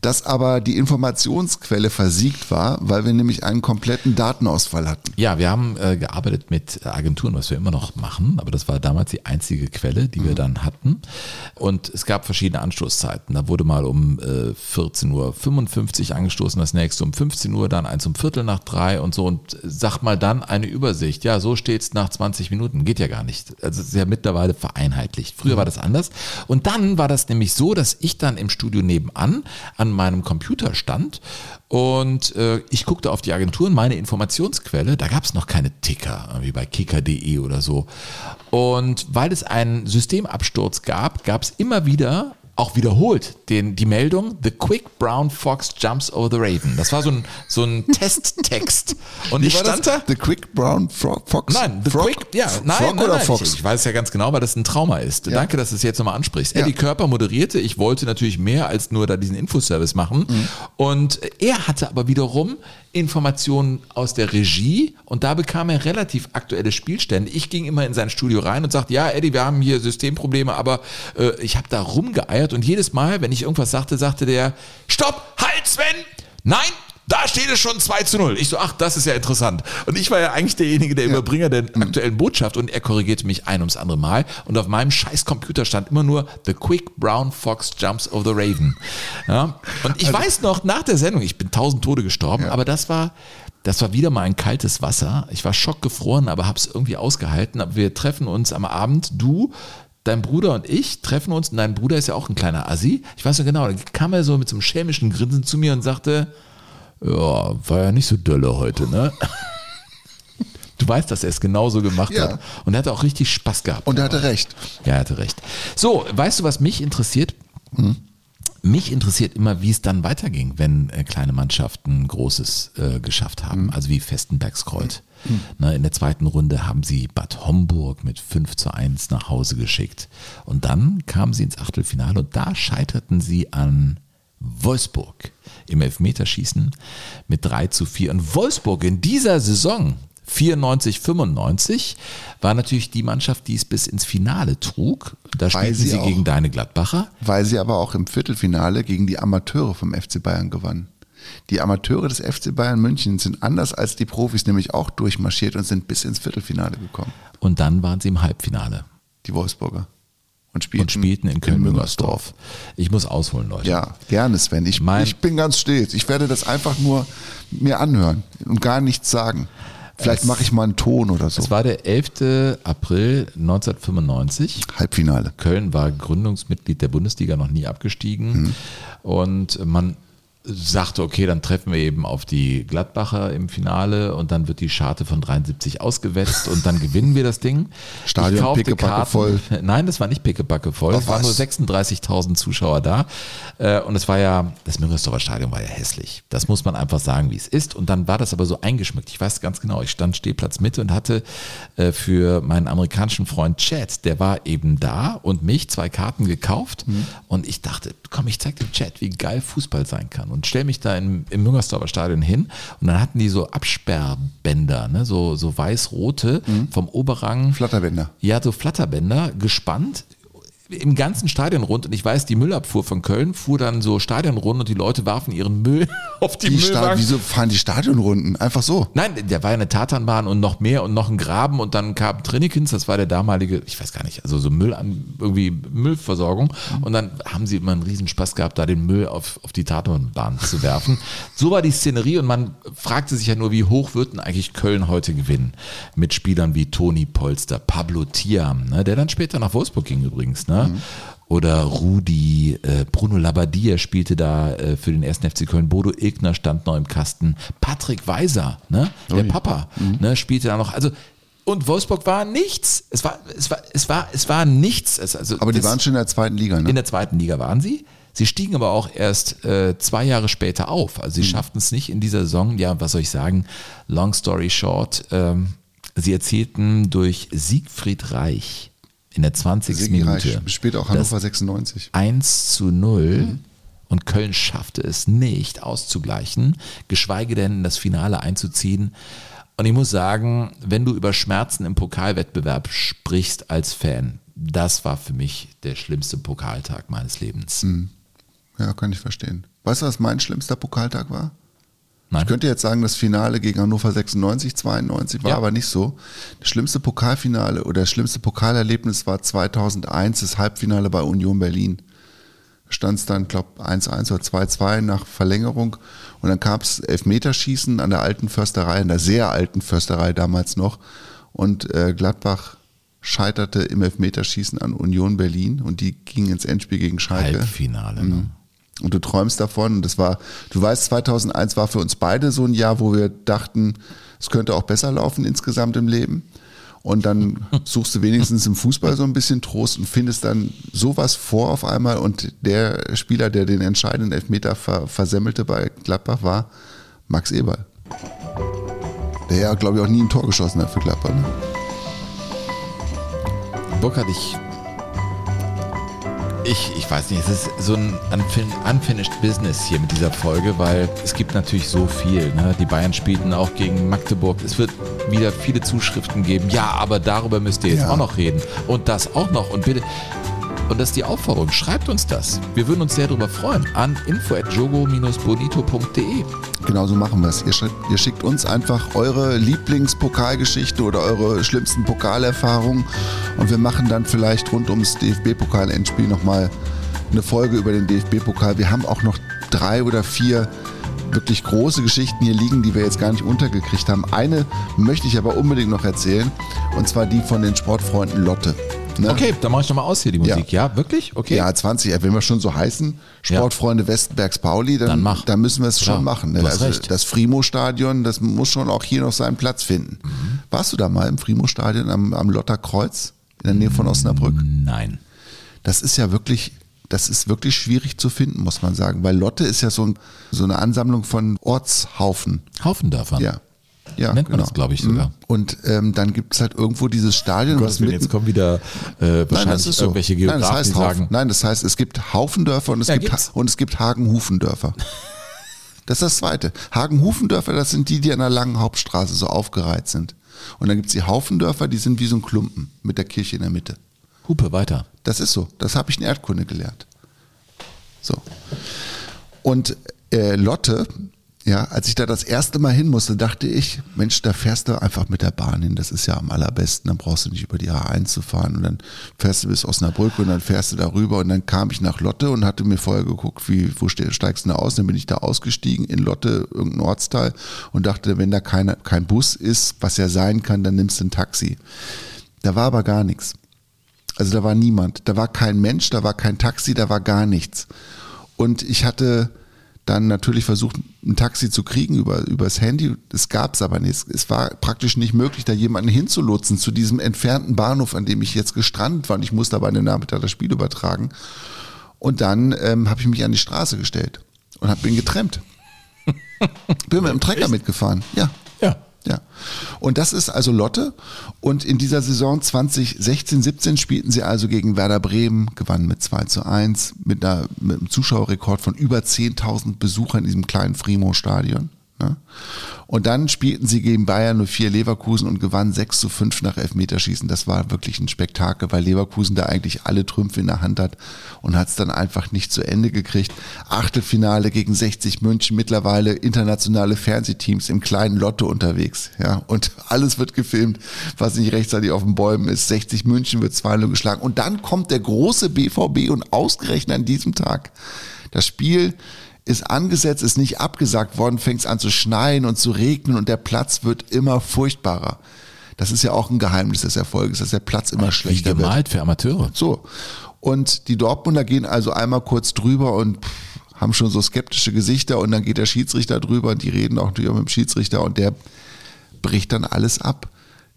Speaker 3: dass aber die Informationsquelle versiegt war, weil wir nämlich einen kompletten Datenausfall hatten.
Speaker 2: Ja, wir haben äh, gearbeitet mit Agenturen, was wir immer noch machen, aber das war damals die einzige Quelle, die wir dann hatten. Und es gab verschiedene Anstoßzeiten. Da wurde mal um äh, 14.55 Uhr angestoßen, das nächste um 15 Uhr, dann eins um Viertel nach drei und so. Und sag mal dann eine Übersicht. Ja, so steht's nach 20 Minuten. Geht ja gar nicht. Also es ist ja mittlerweile vereinheitlicht. Früher war das anders. Und dann war das nämlich so, dass ich dann im Studio nebenan an meinem Computer stand und äh, ich guckte auf die Agenturen, meine Informationsquelle, da gab es noch keine Ticker, wie bei kicker.de oder so. Und weil es einen Systemabsturz gab, gab es immer wieder auch wiederholt den, die Meldung, The Quick Brown Fox Jumps Over the Raven. Das war so ein, so ein Testtext. Und ich stand da.
Speaker 3: The Quick Brown Fro Fox?
Speaker 2: Nein, The
Speaker 3: Frog?
Speaker 2: Quick, ja, nein,
Speaker 3: Frog
Speaker 2: nein,
Speaker 3: oder
Speaker 2: nein.
Speaker 3: Fox?
Speaker 2: Ich, ich weiß ja ganz genau, weil das ein Trauma ist. Danke, dass du es jetzt nochmal ansprichst.
Speaker 3: Ja.
Speaker 2: Eddie Körper moderierte. Ich wollte natürlich mehr als nur da diesen Infoservice machen.
Speaker 3: Mhm.
Speaker 2: Und er hatte aber wiederum Informationen aus der Regie und da bekam er relativ aktuelle Spielstände. Ich ging immer in sein Studio rein und sagte, ja, Eddie, wir haben hier Systemprobleme, aber äh, ich habe da rumgeeiert und jedes Mal, wenn ich irgendwas sagte, sagte der, stopp, halt Sven, nein, da steht es schon 2 zu 0. Ich so, ach, das ist ja interessant. Und ich war ja eigentlich derjenige, der Überbringer der aktuellen Botschaft und er korrigierte mich ein ums andere Mal. Und auf meinem scheiß Computer stand immer nur The Quick Brown Fox Jumps over the Raven. Ja? Und ich
Speaker 3: Also
Speaker 2: weiß noch, nach der Sendung, ich bin tausend Tode gestorben, aber das war, das war wieder mal ein kaltes Wasser. Ich war schockgefroren, aber habe es irgendwie ausgehalten. Aber wir treffen uns am Abend, du, dein Bruder und ich treffen uns. Und dein Bruder ist ja auch ein kleiner Assi. Ich weiß noch genau, da kam er so mit so einem schelmischen Grinsen zu mir und sagte, ja, war ja nicht so dolle heute, ne? Du weißt, dass er es genauso gemacht
Speaker 3: Ja.
Speaker 2: hat. Und er hatte auch richtig Spaß gehabt.
Speaker 3: Und er hatte recht.
Speaker 2: Ja, er hatte recht. So, weißt du, was mich interessiert? Mich interessiert immer, wie es dann weiterging, wenn äh, kleine Mannschaften Großes äh, geschafft haben, also wie Festenbergskreuz. Ne, in der zweiten Runde haben sie Bad Homburg mit 5 zu 1 nach Hause geschickt. Und dann kamen sie ins Achtelfinale und da scheiterten sie an Wolfsburg im Elfmeterschießen mit 3 zu 4. Und Wolfsburg in dieser Saison 94, 95 war natürlich die Mannschaft, die es bis ins Finale trug. Da spielten
Speaker 3: sie
Speaker 2: sie,
Speaker 3: auch-
Speaker 2: gegen deine Gladbacher.
Speaker 3: Weil sie aber auch im Viertelfinale gegen die Amateure vom FC Bayern gewannen. Die Amateure des FC Bayern München sind anders als die Profis nämlich auch durchmarschiert und sind bis ins Viertelfinale gekommen.
Speaker 2: Und dann waren sie im Halbfinale.
Speaker 3: Die Wolfsburger. Und spielten,
Speaker 2: Und spielten in Köln-Müngersdorf. Ich muss ausholen, Leute.
Speaker 3: Ja, gerne, Sven. Ich,
Speaker 2: Mein-
Speaker 3: ich bin ganz stets. Ich werde das einfach nur mir anhören und gar nichts sagen. Vielleicht mache ich mal einen Ton oder so.
Speaker 2: Es war der 11. April 1995.
Speaker 3: Halbfinale.
Speaker 2: Köln war Gründungsmitglied der Bundesliga, noch nie abgestiegen.
Speaker 3: Mhm.
Speaker 2: Und man sagte, okay, dann treffen wir eben auf die Gladbacher im Finale und dann wird die Scharte von 73 ausgewetzt und dann gewinnen wir das Ding.
Speaker 3: Stadion
Speaker 2: Karten.
Speaker 3: voll.
Speaker 2: Nein, das war nicht pickebacke voll.
Speaker 3: Ach,
Speaker 2: Es waren nur
Speaker 3: was?
Speaker 2: 36.000 Zuschauer da. Äh, Und es war ja, das Müngersdorfer Stadion war ja hässlich. Das muss man einfach sagen, wie es ist. Und dann war das aber so eingeschmückt. Ich weiß ganz genau, ich stand Stehplatz Mitte und hatte äh, für meinen amerikanischen Freund Chad, der war eben da und mich zwei Karten gekauft.
Speaker 3: Mhm.
Speaker 2: Und ich dachte, komm, ich zeig dem Chad, wie geil Fußball sein kann. Und stell mich da im, im Müngersdorfer Stadion hin. Und dann hatten die so Absperrbänder, ne? so, so weiß-rote vom Oberrang.
Speaker 3: Mhm. Flatterbänder.
Speaker 2: Ja, so Flatterbänder gespannt im ganzen Stadion rund und ich weiß, die Müllabfuhr von Köln fuhr dann so Stadion rund und die Leute warfen ihren Müll auf die,
Speaker 3: Die
Speaker 2: Müllwagen.
Speaker 3: wieso fahren die Stadionrunden? Einfach so.
Speaker 2: Nein, der war ja eine Tatanbahn und noch mehr und noch ein Graben und dann kam Trinikins, das war der damalige, ich weiß gar nicht, also so Müll an, irgendwie Müllversorgung und dann haben sie immer einen riesen Spaß gehabt, da den Müll auf, auf die Tatanbahn zu werfen. So war die Szenerie und man fragte sich ja nur, wie hoch wird denn eigentlich Köln heute gewinnen? Mit Spielern wie Toni Polster, Pablo Thiam, ne, der dann später nach Wolfsburg ging übrigens, ne? Oder Rudi, äh, Bruno Labbadia spielte da äh, für den 1. FC Köln, Bodo Ilgner stand noch im Kasten, Patrick Weiser, ne, der
Speaker 3: Ui.
Speaker 2: Papa, ne, spielte da noch. Also und Wolfsburg war nichts. Es war, es war, es war, es war nichts. Es, also
Speaker 3: Aber die waren schon in der zweiten Liga, ne?
Speaker 2: in der zweiten Liga waren sie. Sie stiegen aber auch erst äh, zwei Jahre später auf. Also sie schafften es nicht in dieser Saison. Ja, was soll ich sagen? Long story short. Ähm, sie erzielten durch Siegfried Reich in der 20.
Speaker 3: Sigi Reich
Speaker 2: Minute
Speaker 3: spielt auch
Speaker 2: das
Speaker 3: Hannover 96.
Speaker 2: 1 zu 0 und Köln schaffte es nicht auszugleichen, geschweige denn in das Finale einzuziehen. Und ich muss sagen, wenn du über Schmerzen im Pokalwettbewerb sprichst als Fan, das war für mich der schlimmste Pokaltag meines Lebens.
Speaker 3: Ja, kann ich verstehen. Weißt du, was mein schlimmster Pokaltag war?
Speaker 2: Nein.
Speaker 3: Ich könnte jetzt sagen, das Finale gegen Hannover 96, 92 war
Speaker 2: Ja.
Speaker 3: aber nicht so. Das schlimmste Pokalfinale oder das schlimmste Pokalerlebnis war 2001, das Halbfinale bei Union Berlin. Da stand es dann, glaube 1-1 oder 2-2 nach Verlängerung. Und dann gab es Elfmeterschießen an der alten Försterei, an der sehr alten Försterei damals noch. Und äh, Gladbach scheiterte im Elfmeterschießen an Union Berlin und die ging ins Endspiel gegen Schalke.
Speaker 2: Halbfinale.
Speaker 3: Mhm. Und du träumst davon. Und das war, du weißt, 2001 war für uns beide so ein Jahr, wo wir dachten, es könnte auch besser laufen insgesamt im Leben. Und dann suchst du wenigstens im Fußball so ein bisschen Trost und findest dann sowas vor auf einmal. Und der Spieler, der den entscheidenden Elfmeter ver versemmelte bei Gladbach, war Max Eberl. Der ja, glaube ich, auch nie ein Tor geschossen hat für Gladbach. Ne?
Speaker 2: Burkhard, ich, ich, ich weiß nicht, es ist so ein unfin unfinished business hier mit dieser Folge, weil es gibt natürlich so viel. Ne? Die Bayern spielten auch gegen Magdeburg. Es wird wieder viele Zuschriften geben. Ja, aber darüber müsst ihr jetzt
Speaker 3: Ja.
Speaker 2: auch noch reden. Und das auch noch. Und bitte. Und das ist die Aufforderung. Schreibt uns das. Wir würden uns sehr darüber freuen. An info.jogo-bonito.de.
Speaker 3: Genau so machen wir es. Ihr, schickt- ihr schickt uns einfach eure Lieblingspokalgeschichte oder eure schlimmsten Pokalerfahrungen und wir machen dann vielleicht rund ums DFB-Pokal-Endspiel nochmal eine Folge über den DFB-Pokal. Wir haben auch noch drei oder vier wirklich große Geschichten hier liegen, die wir jetzt gar nicht untergekriegt haben. Eine möchte ich aber unbedingt noch erzählen und zwar die von den Sportfreunden Lotte. Ne?
Speaker 2: Okay, dann mache ich nochmal aus hier die Musik. Ja, wirklich? Okay.
Speaker 3: Ja, 20, ja, wenn wir schon so heißen, Sportfreunde Westenbergs Pauli, dann,
Speaker 2: Dann mach.
Speaker 3: dann müssen wir es schon machen. Ne? Also
Speaker 2: recht.
Speaker 3: das Frimo-Stadion, das muss schon auch hier noch seinen Platz finden.
Speaker 2: Mhm.
Speaker 3: Warst du da mal im Frimo-Stadion am, am Lotterkreuz in der Nähe von Osnabrück?
Speaker 2: Nein.
Speaker 3: Das ist ja wirklich das ist wirklich schwierig zu finden, muss man sagen, weil Lotte ist ja so, ein, so eine Ansammlung von Ortshaufen.
Speaker 2: Haufendörfern.
Speaker 3: Ja. Ja,
Speaker 2: Nennt man
Speaker 3: genau.
Speaker 2: das, glaube ich, sogar.
Speaker 3: Mhm. Und ähm, dann gibt es halt irgendwo dieses Stadion. Was
Speaker 2: Gottes Willen,
Speaker 3: mitten-
Speaker 2: jetzt kommen wieder äh, wahrscheinlich
Speaker 3: Nein, das ist so.
Speaker 2: irgendwelche
Speaker 3: Nein,
Speaker 2: Geografen,
Speaker 3: das heißt
Speaker 2: die sagen,
Speaker 3: Haufen. Nein, das heißt, es gibt Haufendörfer und es
Speaker 2: Ja,
Speaker 3: gibt
Speaker 2: gibt's.
Speaker 3: und es gibt Hagen-Hufendörfer. Das ist das Zweite. Hagen-Hufendörfer, das sind die, die an der langen Hauptstraße so aufgereiht sind. Und dann gibt es die Haufendörfer, die sind wie so ein Klumpen mit der Kirche in der Mitte.
Speaker 2: Hupe, weiter.
Speaker 3: Das ist so. Das habe ich in Erdkunde gelernt. So. Und äh, Lotte, ja, als ich da das erste Mal hin musste, dachte ich, Mensch, da fährst du einfach mit der Bahn hin. Das ist ja am allerbesten. Dann brauchst du nicht über die A1 zu fahren. Und dann fährst du bis Osnabrück und dann fährst du da rüber. Und dann kam ich nach Lotte und hatte mir vorher geguckt, wie, wo ste- steigst du denn aus? Dann bin ich da ausgestiegen in Lotte, irgendein Ortsteil und dachte, wenn da keine, kein Bus ist, was ja sein kann, dann nimmst du ein Taxi. Da war aber gar nichts. Also da war niemand, da war kein Mensch, da war kein Taxi, da war gar nichts. Und ich hatte dann natürlich versucht, ein Taxi zu kriegen über übers Handy. Es gab es aber nicht. Es war praktisch nicht möglich, da jemanden hinzulotsen zu diesem entfernten Bahnhof, an dem ich jetzt gestrandet war. Und ich musste aber an den Nachmittag das Spiel übertragen. Und dann ähm, habe ich mich an die Straße gestellt und hab, bin getrennt. bin mit dem Trecker mitgefahren. Ja.
Speaker 2: Ja.
Speaker 3: Und das ist also Lotte. Und in dieser Saison 2016, 17 spielten sie also gegen Werder Bremen, gewannen mit 2 zu 1, mit, einer, mit einem Zuschauerrekord von über 10.000 Besuchern in diesem kleinen Frimo-Stadion. Ne? Und dann spielten sie gegen Bayern 04 Leverkusen und gewannen 6 zu 5 nach Elfmeterschießen. Das war wirklich ein Spektakel, weil Leverkusen da eigentlich alle Trümpfe in der Hand hat und hat es dann einfach nicht zu Ende gekriegt. Achtelfinale gegen 60 München, mittlerweile internationale Fernsehteams im kleinen Lotto unterwegs. Ja, und alles wird gefilmt, was nicht rechtzeitig auf den Bäumen ist. 60 München wird 2-0 geschlagen. Und dann kommt der große BVB und ausgerechnet an diesem Tag das Spiel ist angesetzt, ist nicht abgesagt worden, fängt es an zu schneien und zu regnen und der Platz wird immer furchtbarer. Das ist ja auch ein Geheimnis des Erfolges, dass der Platz immer
Speaker 2: wie
Speaker 3: schlechter wird.
Speaker 2: gemalt für Amateure.
Speaker 3: So. Und die Dortmunder gehen also einmal kurz drüber und haben schon so skeptische Gesichter und dann geht der Schiedsrichter drüber und die reden auch natürlich auch mit dem Schiedsrichter und der bricht dann alles ab.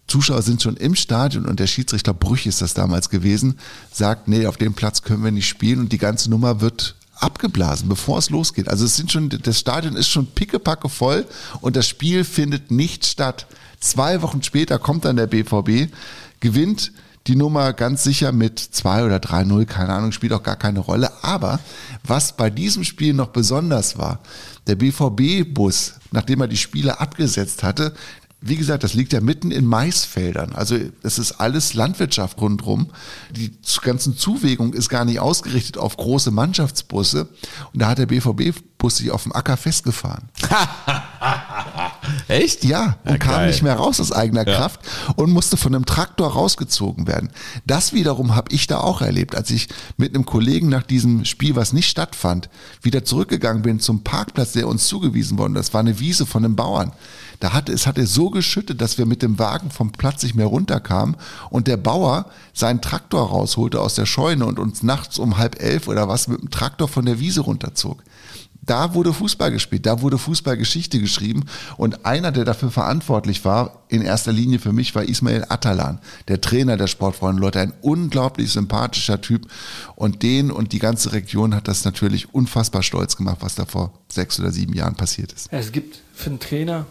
Speaker 3: Zuschauer sind schon im Stadion und der Schiedsrichter Brüch ist das damals gewesen, sagt, nee, auf dem Platz können wir nicht spielen und die ganze Nummer wird abgeblasen, bevor es losgeht. Also es sind schon, das Stadion ist schon pickepacke voll und das Spiel findet nicht statt. Zwei Wochen später kommt dann der BVB, gewinnt die Nummer ganz sicher mit 2 oder 3-0, keine Ahnung, spielt auch gar keine Rolle. Aber was bei diesem Spiel noch besonders war, der BVB-Bus, nachdem er die Spiele abgesetzt hatte, wie gesagt, das liegt ja mitten in Maisfeldern. Also es ist alles Landwirtschaft rundherum. Die ganzen Zuwägung ist gar nicht ausgerichtet auf große Mannschaftsbusse. Und da hat der BVB-Bus sich auf dem Acker festgefahren.
Speaker 2: Echt?
Speaker 3: Ja, und
Speaker 2: Ja,
Speaker 3: kam nicht mehr raus aus eigener
Speaker 2: Ja.
Speaker 3: Kraft und musste von einem Traktor rausgezogen werden. Das wiederum habe ich da auch erlebt, als ich mit einem Kollegen nach diesem Spiel, was nicht stattfand, wieder zurückgegangen bin zum Parkplatz, der uns zugewiesen worden. Das war eine Wiese von einem Bauern. Da hatte, es hatte so geschüttet, dass wir mit dem Wagen vom Platz nicht mehr runterkamen und der Bauer seinen Traktor rausholte aus der Scheune und uns nachts um halb elf oder was mit dem Traktor von der Wiese runterzog. Da wurde Fußball gespielt, da wurde Fußballgeschichte geschrieben und einer, der dafür verantwortlich war, in erster Linie für mich, war Ismail Atalan, der Trainer der Sportfreunde Leute, ein unglaublich sympathischer Typ und den und die ganze Region hat das natürlich unfassbar stolz gemacht, was da vor sechs oder sieben Jahren passiert ist.
Speaker 21: Es gibt für einen Trainer,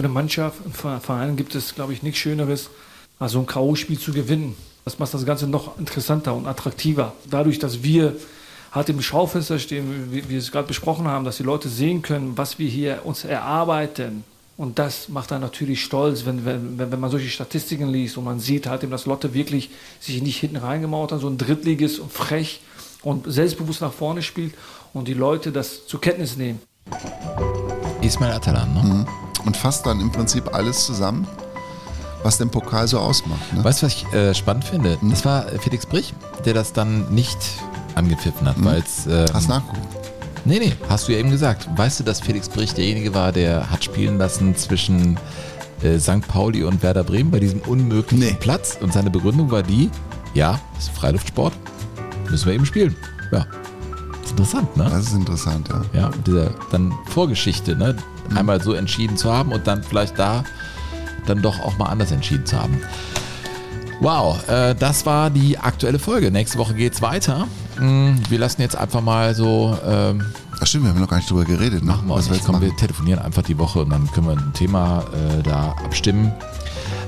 Speaker 21: für eine Mannschaft, für einen Verein gibt es, glaube ich, nichts Schöneres, als so ein K.O.-Spiel zu gewinnen. Das macht das Ganze noch interessanter und attraktiver. Dadurch, dass wir halt im Schaufenster stehen, wie wir es gerade besprochen haben, dass die Leute sehen können, was wir hier uns erarbeiten. Und das macht dann natürlich stolz, wenn, wenn, wenn wenn man solche Statistiken liest und man sieht halt eben, dass Lotte wirklich sich nicht hinten reingemauert hat, so ein Drittliges und frech und selbstbewusst nach vorne spielt und die Leute das zur Kenntnis nehmen.
Speaker 2: Ismail Atalan, ne?
Speaker 3: Mhm. Und fasst dann im Prinzip alles zusammen, was den Pokal so ausmacht. Ne?
Speaker 2: Weißt du, was ich äh, spannend finde? Das war Felix Brich, der das dann nicht angepfiffen hat, weil es. Ähm,
Speaker 3: Hast nachgeguckt?
Speaker 2: Nee, nee, hast du ja eben gesagt. Weißt du, dass Felix Brich derjenige war, der hat spielen lassen zwischen äh, St. Pauli und Werder Bremen bei diesem unmöglichen Platz? Und seine Begründung war die: Ja, das ist Freiluftsport, müssen wir eben spielen. Ja. Das ist interessant, ne?
Speaker 3: Das ist interessant, ja.
Speaker 2: Ja, diese dann Vorgeschichte, ne? Einmal so entschieden zu haben und dann vielleicht da dann doch auch mal anders entschieden zu haben. Wow, äh, das war die aktuelle Folge. Nächste Woche geht's weiter. Mm, Wir lassen jetzt einfach mal so. Ähm,
Speaker 3: Ach stimmt, wir haben noch gar nicht drüber geredet. Ne?
Speaker 2: machen wir
Speaker 3: Was wir jetzt
Speaker 2: wir telefonieren einfach die Woche und dann können wir ein Thema äh, da abstimmen.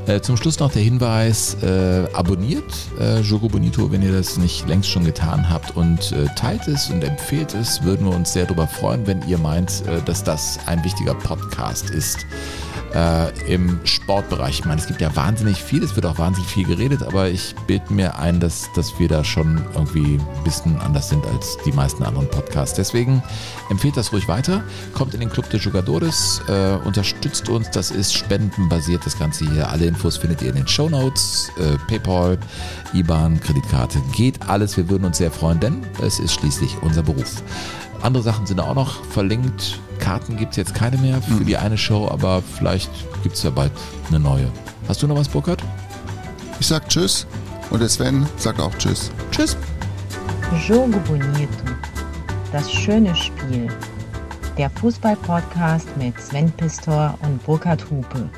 Speaker 2: Äh, zum Schluss noch der Hinweis, äh, abonniert äh, Jogo Bonito, wenn ihr das nicht längst schon getan habt. Und äh, teilt es und empfehlt es, würden wir uns sehr darüber freuen, wenn ihr meint, äh, dass das ein wichtiger Podcast ist äh, im Sportbereich. Ich meine, es gibt ja wahnsinnig viel, es wird auch wahnsinnig viel geredet, aber ich bilde mir ein, dass, dass wir da schon irgendwie ein bisschen anders sind als die meisten anderen Podcasts. Deswegen empfehlt das ruhig weiter, kommt in den Club de Jugadores, äh, unterstützt uns, das ist spendenbasiert, das Ganze hier. Alle Infos findet ihr in den Show Notes, äh, Paypal, IBAN, Kreditkarte, geht alles. Wir würden uns sehr freuen, denn es ist schließlich unser Beruf. Andere Sachen sind auch noch verlinkt. Karten gibt es jetzt keine mehr für die eine Show, aber vielleicht gibt es ja bald eine neue. Hast du noch was, Burkhard?
Speaker 3: Ich sag Tschüss und der Sven sagt auch Tschüss.
Speaker 2: Tschüss.
Speaker 22: Jogo Bonito. Das schöne Spiel. Der Fußball-Podcast mit Sven Pistor und Burkhard Hupe.